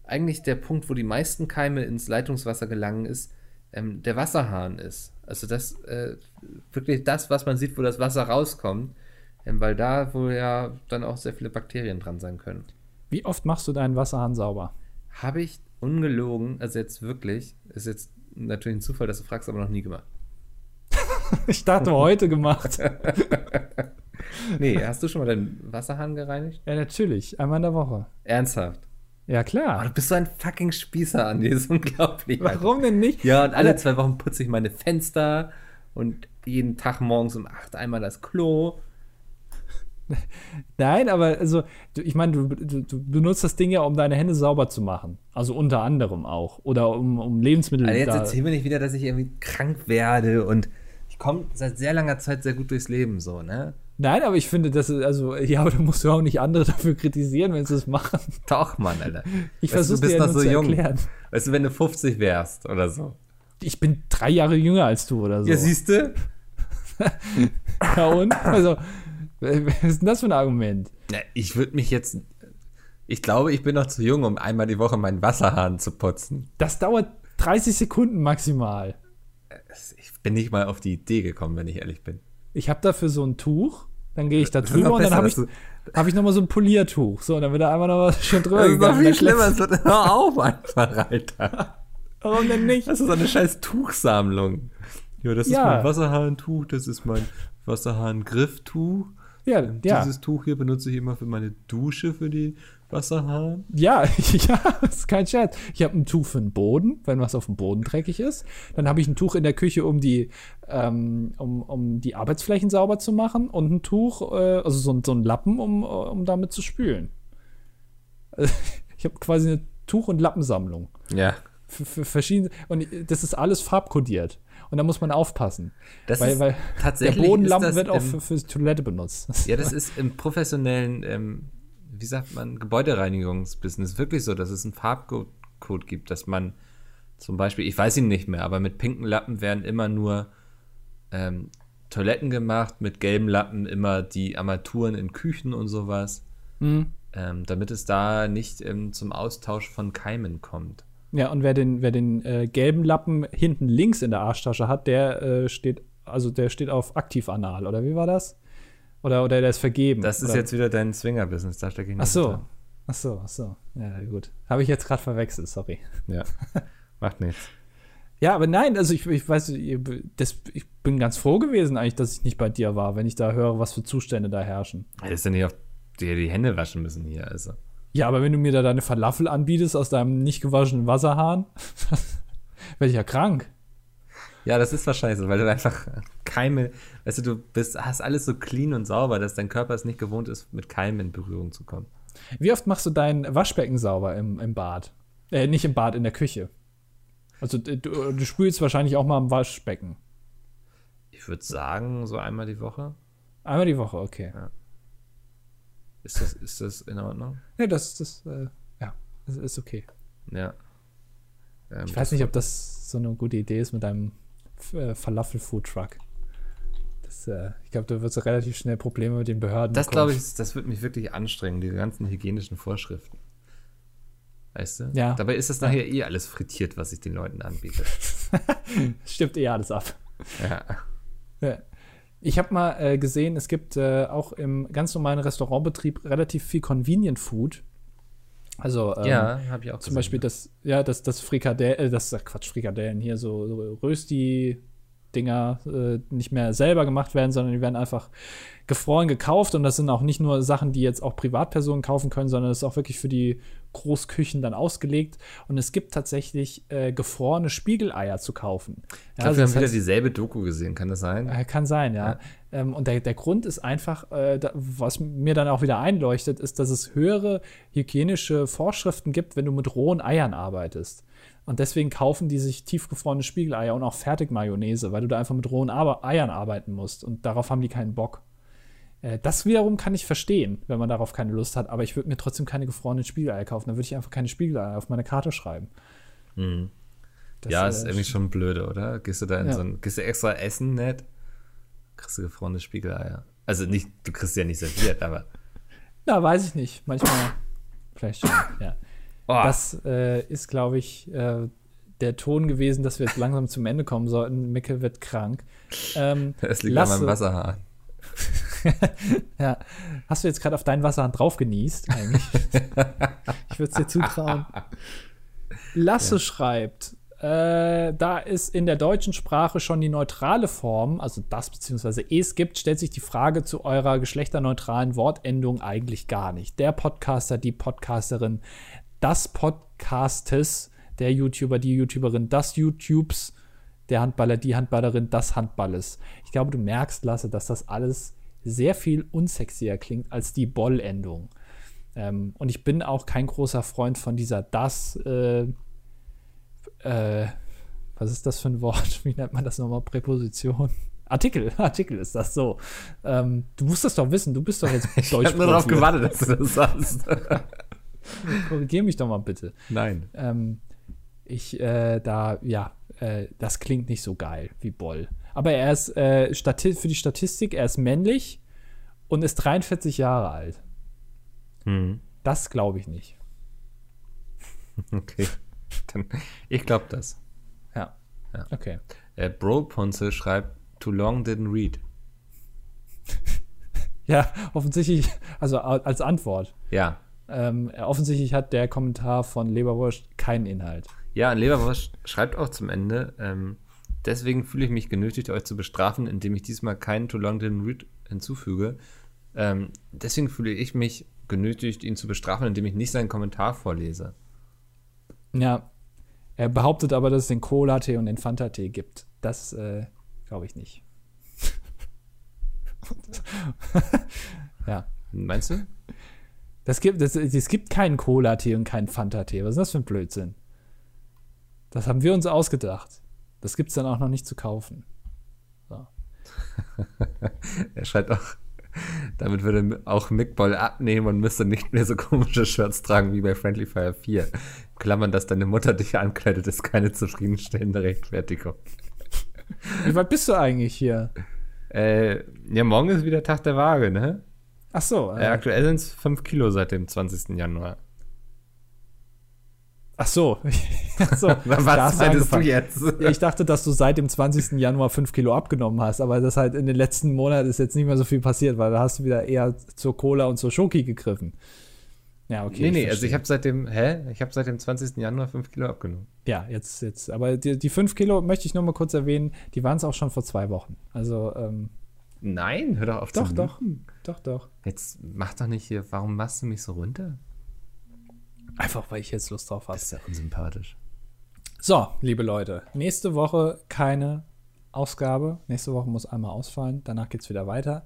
eigentlich der Punkt, wo die meisten Keime ins Leitungswasser gelangen, ist, ähm, der Wasserhahn ist. Also das äh, wirklich das, was man sieht, wo das Wasser rauskommt, ähm, weil da wohl ja dann auch sehr viele Bakterien dran sein können. Wie oft machst du deinen Wasserhahn sauber? Habe ich ungelogen, also jetzt wirklich, ist jetzt natürlich ein Zufall, dass du fragst, aber noch nie gemacht. [LAUGHS] ich dachte heute gemacht. [LAUGHS] nee, hast du schon mal deinen Wasserhahn gereinigt? Ja, natürlich. Einmal in der Woche. Ernsthaft? Ja, klar. Oh, du bist so ein fucking Spießer, Andi. Das ist unglaublich. Warum denn nicht? Ja, und alle zwei Wochen putze ich meine Fenster und jeden Tag morgens um acht einmal das Klo. Nein, aber also, ich meine, du, du, du, benutzt das Ding ja, um deine Hände sauber zu machen. Also unter anderem auch. Oder um, um Lebensmittel. Also jetzt erzähl mir nicht wieder, dass ich irgendwie krank werde und ich komme seit sehr langer Zeit sehr gut durchs Leben so, ne? Nein, aber ich finde, das ist, also, ja, aber du musst ja auch nicht andere [LAUGHS] dafür kritisieren, wenn sie es machen. Doch, Mann, Alter. Ich versuche dir ja noch so zu jung. erklären. Weißt du, wenn du 50 wärst oder so. Ich bin drei Jahre jünger als du oder so. Ja, siehst du? [LAUGHS] ja, und? Also, was ist denn das für ein Argument? Ja, ich würde mich jetzt. Ich glaube, ich bin noch zu jung, um einmal die Woche meinen Wasserhahn zu putzen. Das dauert 30 Sekunden maximal. Ich bin nicht mal auf die Idee gekommen, wenn ich ehrlich bin. Ich habe dafür so ein Tuch, dann gehe ich da drüber und dann habe ich, hab ich nochmal so ein Poliertuch. So, und dann wird da einfach noch schön drüber das gegangen. Das ist noch viel schlimmer, es [LAUGHS] wird hör auf einfach, Alter. Warum denn nicht? Das ist so eine scheiß Tuchsammlung. Ja, das ja. ist mein Wasserhahntuch, das ist mein Wasserhahn-Grifftuch. Ja, ja. Dieses Tuch hier benutze ich immer für meine Dusche, für die Wasserhahn. Ja, [LAUGHS] ja, das ist kein Scherz. Ich habe ein Tuch für den Boden, wenn was auf dem Boden dreckig ist. Dann habe ich ein Tuch in der Küche, um die, ähm, um, um die Arbeitsflächen sauber zu machen. Und ein Tuch, äh, also so, so ein Lappen, um, um damit zu spülen. [LAUGHS] ich habe quasi eine Tuch- und Lappensammlung. Ja. Für, für verschiedene. Und das ist alles farbkodiert. Und da muss man aufpassen. Das weil, weil tatsächlich der Bodenlampen wird auch für, für Toilette benutzt. Ja, das ist im professionellen, ähm, wie sagt man, Gebäudereinigungsbusiness wirklich so, dass es einen Farbcode gibt, dass man zum Beispiel, ich weiß ihn nicht mehr, aber mit pinken Lappen werden immer nur ähm, Toiletten gemacht, mit gelben Lappen immer die Armaturen in Küchen und sowas. Mhm. Ähm, damit es da nicht ähm, zum Austausch von Keimen kommt. Ja, und wer den, wer den äh, gelben Lappen hinten links in der Arschtasche hat, der äh, steht, also der steht auf aktivanal, oder wie war das? Oder, oder der ist vergeben. Das ist oder? jetzt wieder dein Swinger-Business, da stecke ich nicht Ach so. Ach so, ach so. Ja, gut. Habe ich jetzt gerade verwechselt, sorry. Ja, macht nichts. [LAUGHS] Ja, aber nein, also ich, ich weiß, das, ich bin ganz froh gewesen eigentlich, dass ich nicht bei dir war, wenn ich da höre, was für Zustände da herrschen. Hättest du nicht auf dir die Hände waschen müssen hier, also. Ja, aber wenn du mir da deine Falafel anbietest aus deinem nicht gewaschenen Wasserhahn, [LAUGHS] werde ich ja krank. Ja, das ist wahrscheinlich so, weil du einfach Keime, weißt du, du bist, hast alles so clean und sauber, dass dein Körper es nicht gewohnt ist, mit Keimen in Berührung zu kommen. Wie oft machst du dein Waschbecken sauber im, im Bad? Äh, nicht im Bad, in der Küche. Also du, du spülst wahrscheinlich auch mal im Waschbecken. Ich würde sagen, so einmal die Woche. Einmal die Woche, okay. Ja. Ist das, ist das in Ordnung? Ja, das, das, äh, ja, das ist okay. Ja. Ähm, ich weiß nicht, ob das so eine gute Idee ist mit einem äh, Falafel-Food-Truck. Äh, ich glaube, da wird es relativ schnell Probleme mit den Behörden. Das glaube ich, das wird mich wirklich anstrengen, diese ganzen hygienischen Vorschriften. Weißt du? Ja. Dabei ist das nachher eh alles frittiert, was ich den Leuten anbiete. [LAUGHS] Stimmt eh alles ab. Ja. ja. Ich habe mal äh, gesehen, es gibt äh, auch im ganz normalen Restaurantbetrieb relativ viel Convenient Food. Also ähm, ja, habe ich auch zum gesehen, Beispiel das, ja, das, das Frikadell, äh, das Quatsch, Frikadellen hier, so, so Rösti-Dinger äh, nicht mehr selber gemacht werden, sondern die werden einfach gefroren gekauft und das sind auch nicht nur Sachen, die jetzt auch Privatpersonen kaufen können, sondern es ist auch wirklich für die Großküchen dann ausgelegt. Und es gibt tatsächlich äh, gefrorene Spiegeleier zu kaufen. Ich glaube, wir haben wieder dieselbe Doku gesehen, kann das sein? Äh, kann sein, ja. ja. Ähm, und der, der Grund ist einfach, äh, da, was mir dann auch wieder einleuchtet, ist, dass es höhere hygienische Vorschriften gibt, wenn du mit rohen Eiern arbeitest. Und deswegen kaufen die sich tiefgefrorene Spiegeleier und auch Fertigmayonnaise, weil du da einfach mit rohen Eiern arbeiten musst. Und darauf haben die keinen Bock. Äh, das wiederum kann ich verstehen, wenn man darauf keine Lust hat, aber ich würde mir trotzdem keine gefrorenen Spiegeleier kaufen. Dann würde ich einfach keine Spiegeleier auf meine Karte schreiben. Mhm. Das, ja, äh, ist irgendwie schon blöde, oder? Gehst du da in ja. so ein, gehst du extra essen, nett? Kriegst du gefrorene Spiegeleier. Also nicht, du kriegst ja nicht serviert, aber. Na, weiß ich nicht. Manchmal vielleicht schon, ja. Oh. Das äh, ist, glaube ich, äh, der Ton gewesen, dass wir jetzt langsam zum Ende kommen sollten. Micke wird krank. Ähm, [LAUGHS] das liegt Lasse, an meinem Wasserhahn. [LAUGHS] ja. Hast du jetzt gerade auf deinen Wasserhahn drauf genießt, eigentlich? [LAUGHS] ich würde es dir zutrauen. Lasse ja. schreibt, äh, da es in der deutschen Sprache schon die neutrale Form, also das bzw. es gibt, stellt sich die Frage zu eurer geschlechterneutralen Wortendung eigentlich gar nicht. Der Podcaster, die Podcasterin, das Podcastes, der YouTuber, die YouTuberin, das YouTubes, der Handballer, die Handballerin, das Handballes. Ich glaube, du merkst, Lasse, dass das alles sehr viel unsexier klingt als die Boll-Endung. Ähm, und ich bin auch kein großer Freund von dieser das, äh, äh, was ist das für ein Wort? Wie nennt man das nochmal? Präposition? Artikel, [LAUGHS] Artikel ist das so. Ähm, du musst das doch wissen, du bist doch jetzt Deutsch. [LAUGHS] Ich habe nur darauf gewartet, dass du das sagst. [LAUGHS] [LAUGHS] Korrigier mich doch mal bitte. Nein. Ähm, ich, äh, da, ja, äh, das klingt nicht so geil wie Boll. Aber er ist äh, für die Statistik, er ist männlich und ist 43 Jahre alt. Hm. Das glaube ich nicht. [LAUGHS] Okay. Dann, ich glaube das. Ja. ja. Okay. Äh, Bro Ponce schreibt, too long didn't read. [LAUGHS] ja, offensichtlich, also als Antwort. Ja. Ähm, offensichtlich hat der Kommentar von Leberwurst keinen Inhalt. Ja, und Leberwurst schreibt auch zum Ende, ähm, deswegen fühle ich mich genötigt, euch zu bestrafen, indem ich diesmal keinen Too Long Didn't Read hinzufüge. Ähm, deswegen fühle ich mich genötigt, ihn zu bestrafen, indem ich nicht seinen Kommentar vorlese. Ja, er behauptet aber, dass es den Cola-Tee und den Fanta-Tee gibt. Das äh, glaube ich nicht. [LAUGHS] ja. Meinst du? Das gibt, das, es gibt keinen Cola-Tee und keinen Fanta-Tee. Was ist das für ein Blödsinn? Das haben wir uns ausgedacht. Das gibt es dann auch noch nicht zu kaufen. So. [LAUGHS] er schreibt auch, damit würde auch Mick Ball abnehmen und müsste nicht mehr so komische Shirts tragen wie bei Friendly Fire 4. Klammern, dass deine Mutter dich ankleidet, ist keine zufriedenstellende Rechtfertigung. Wie weit bist du eigentlich hier? Äh, ja, morgen ist wieder Tag der Waage, ne? Ach so. Äh, aktuell sind es 5 Kilo seit dem 20. Januar. Ach so. [LAUGHS] so [LAUGHS] Was meintest du jetzt? ich dachte, dass du seit dem 20. Januar 5 Kilo abgenommen hast, aber das halt in den letzten Monaten ist jetzt nicht mehr so viel passiert, weil da hast du wieder eher zur Cola und zur Schoki gegriffen. Ja, okay. Nee, nee, also ich habe seit dem, hä? Ich habe seit dem 20. Januar 5 Kilo abgenommen. Ja, jetzt, jetzt. Aber die, die 5 Kilo möchte ich nur mal kurz erwähnen, die waren es auch schon vor zwei Wochen. Also, ähm, Nein, hör doch auf doch, zu Doch, doch, doch, doch. Jetzt mach doch nicht hier, warum machst du mich so runter? Einfach, weil ich jetzt Lust drauf habe. Das ist ja unsympathisch. So, liebe Leute, nächste Woche keine Ausgabe. Nächste Woche muss einmal ausfallen. Danach geht es wieder weiter.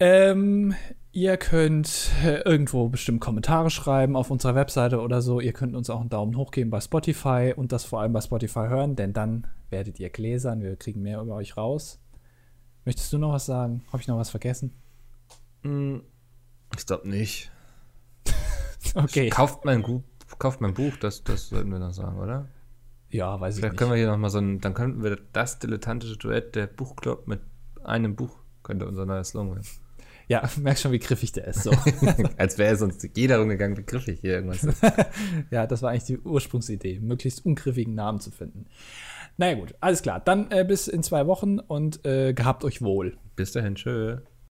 Ähm, ihr könnt äh, irgendwo bestimmt Kommentare schreiben auf unserer Webseite oder so. Ihr könnt uns auch einen Daumen hoch geben bei Spotify und das vor allem bei Spotify hören, denn dann werdet ihr gläsern. Wir kriegen mehr über euch raus. Möchtest du noch was sagen? Habe ich noch was vergessen? Hm, ich glaube nicht. [LAUGHS] Okay. Kauft mein, kauft mein Buch, das, das sollten wir noch sagen, oder? Ja, weiß ich Vielleicht nicht. können wir hier nochmal so ein, dann könnten wir das dilettantische Duett der Buchclub mit einem Buch, könnte unser neuer Slogan werden. Ja, [LAUGHS] merkst schon, wie griffig der ist. So. [LAUGHS] Als wäre sonst jeder rumgegangen, wie griffig hier irgendwas ist. ja, das war eigentlich die Ursprungsidee, möglichst ungriffigen Namen zu finden. Naja gut, alles klar. Dann äh, bis in zwei Wochen und äh, gehabt euch wohl. Bis dahin, tschö.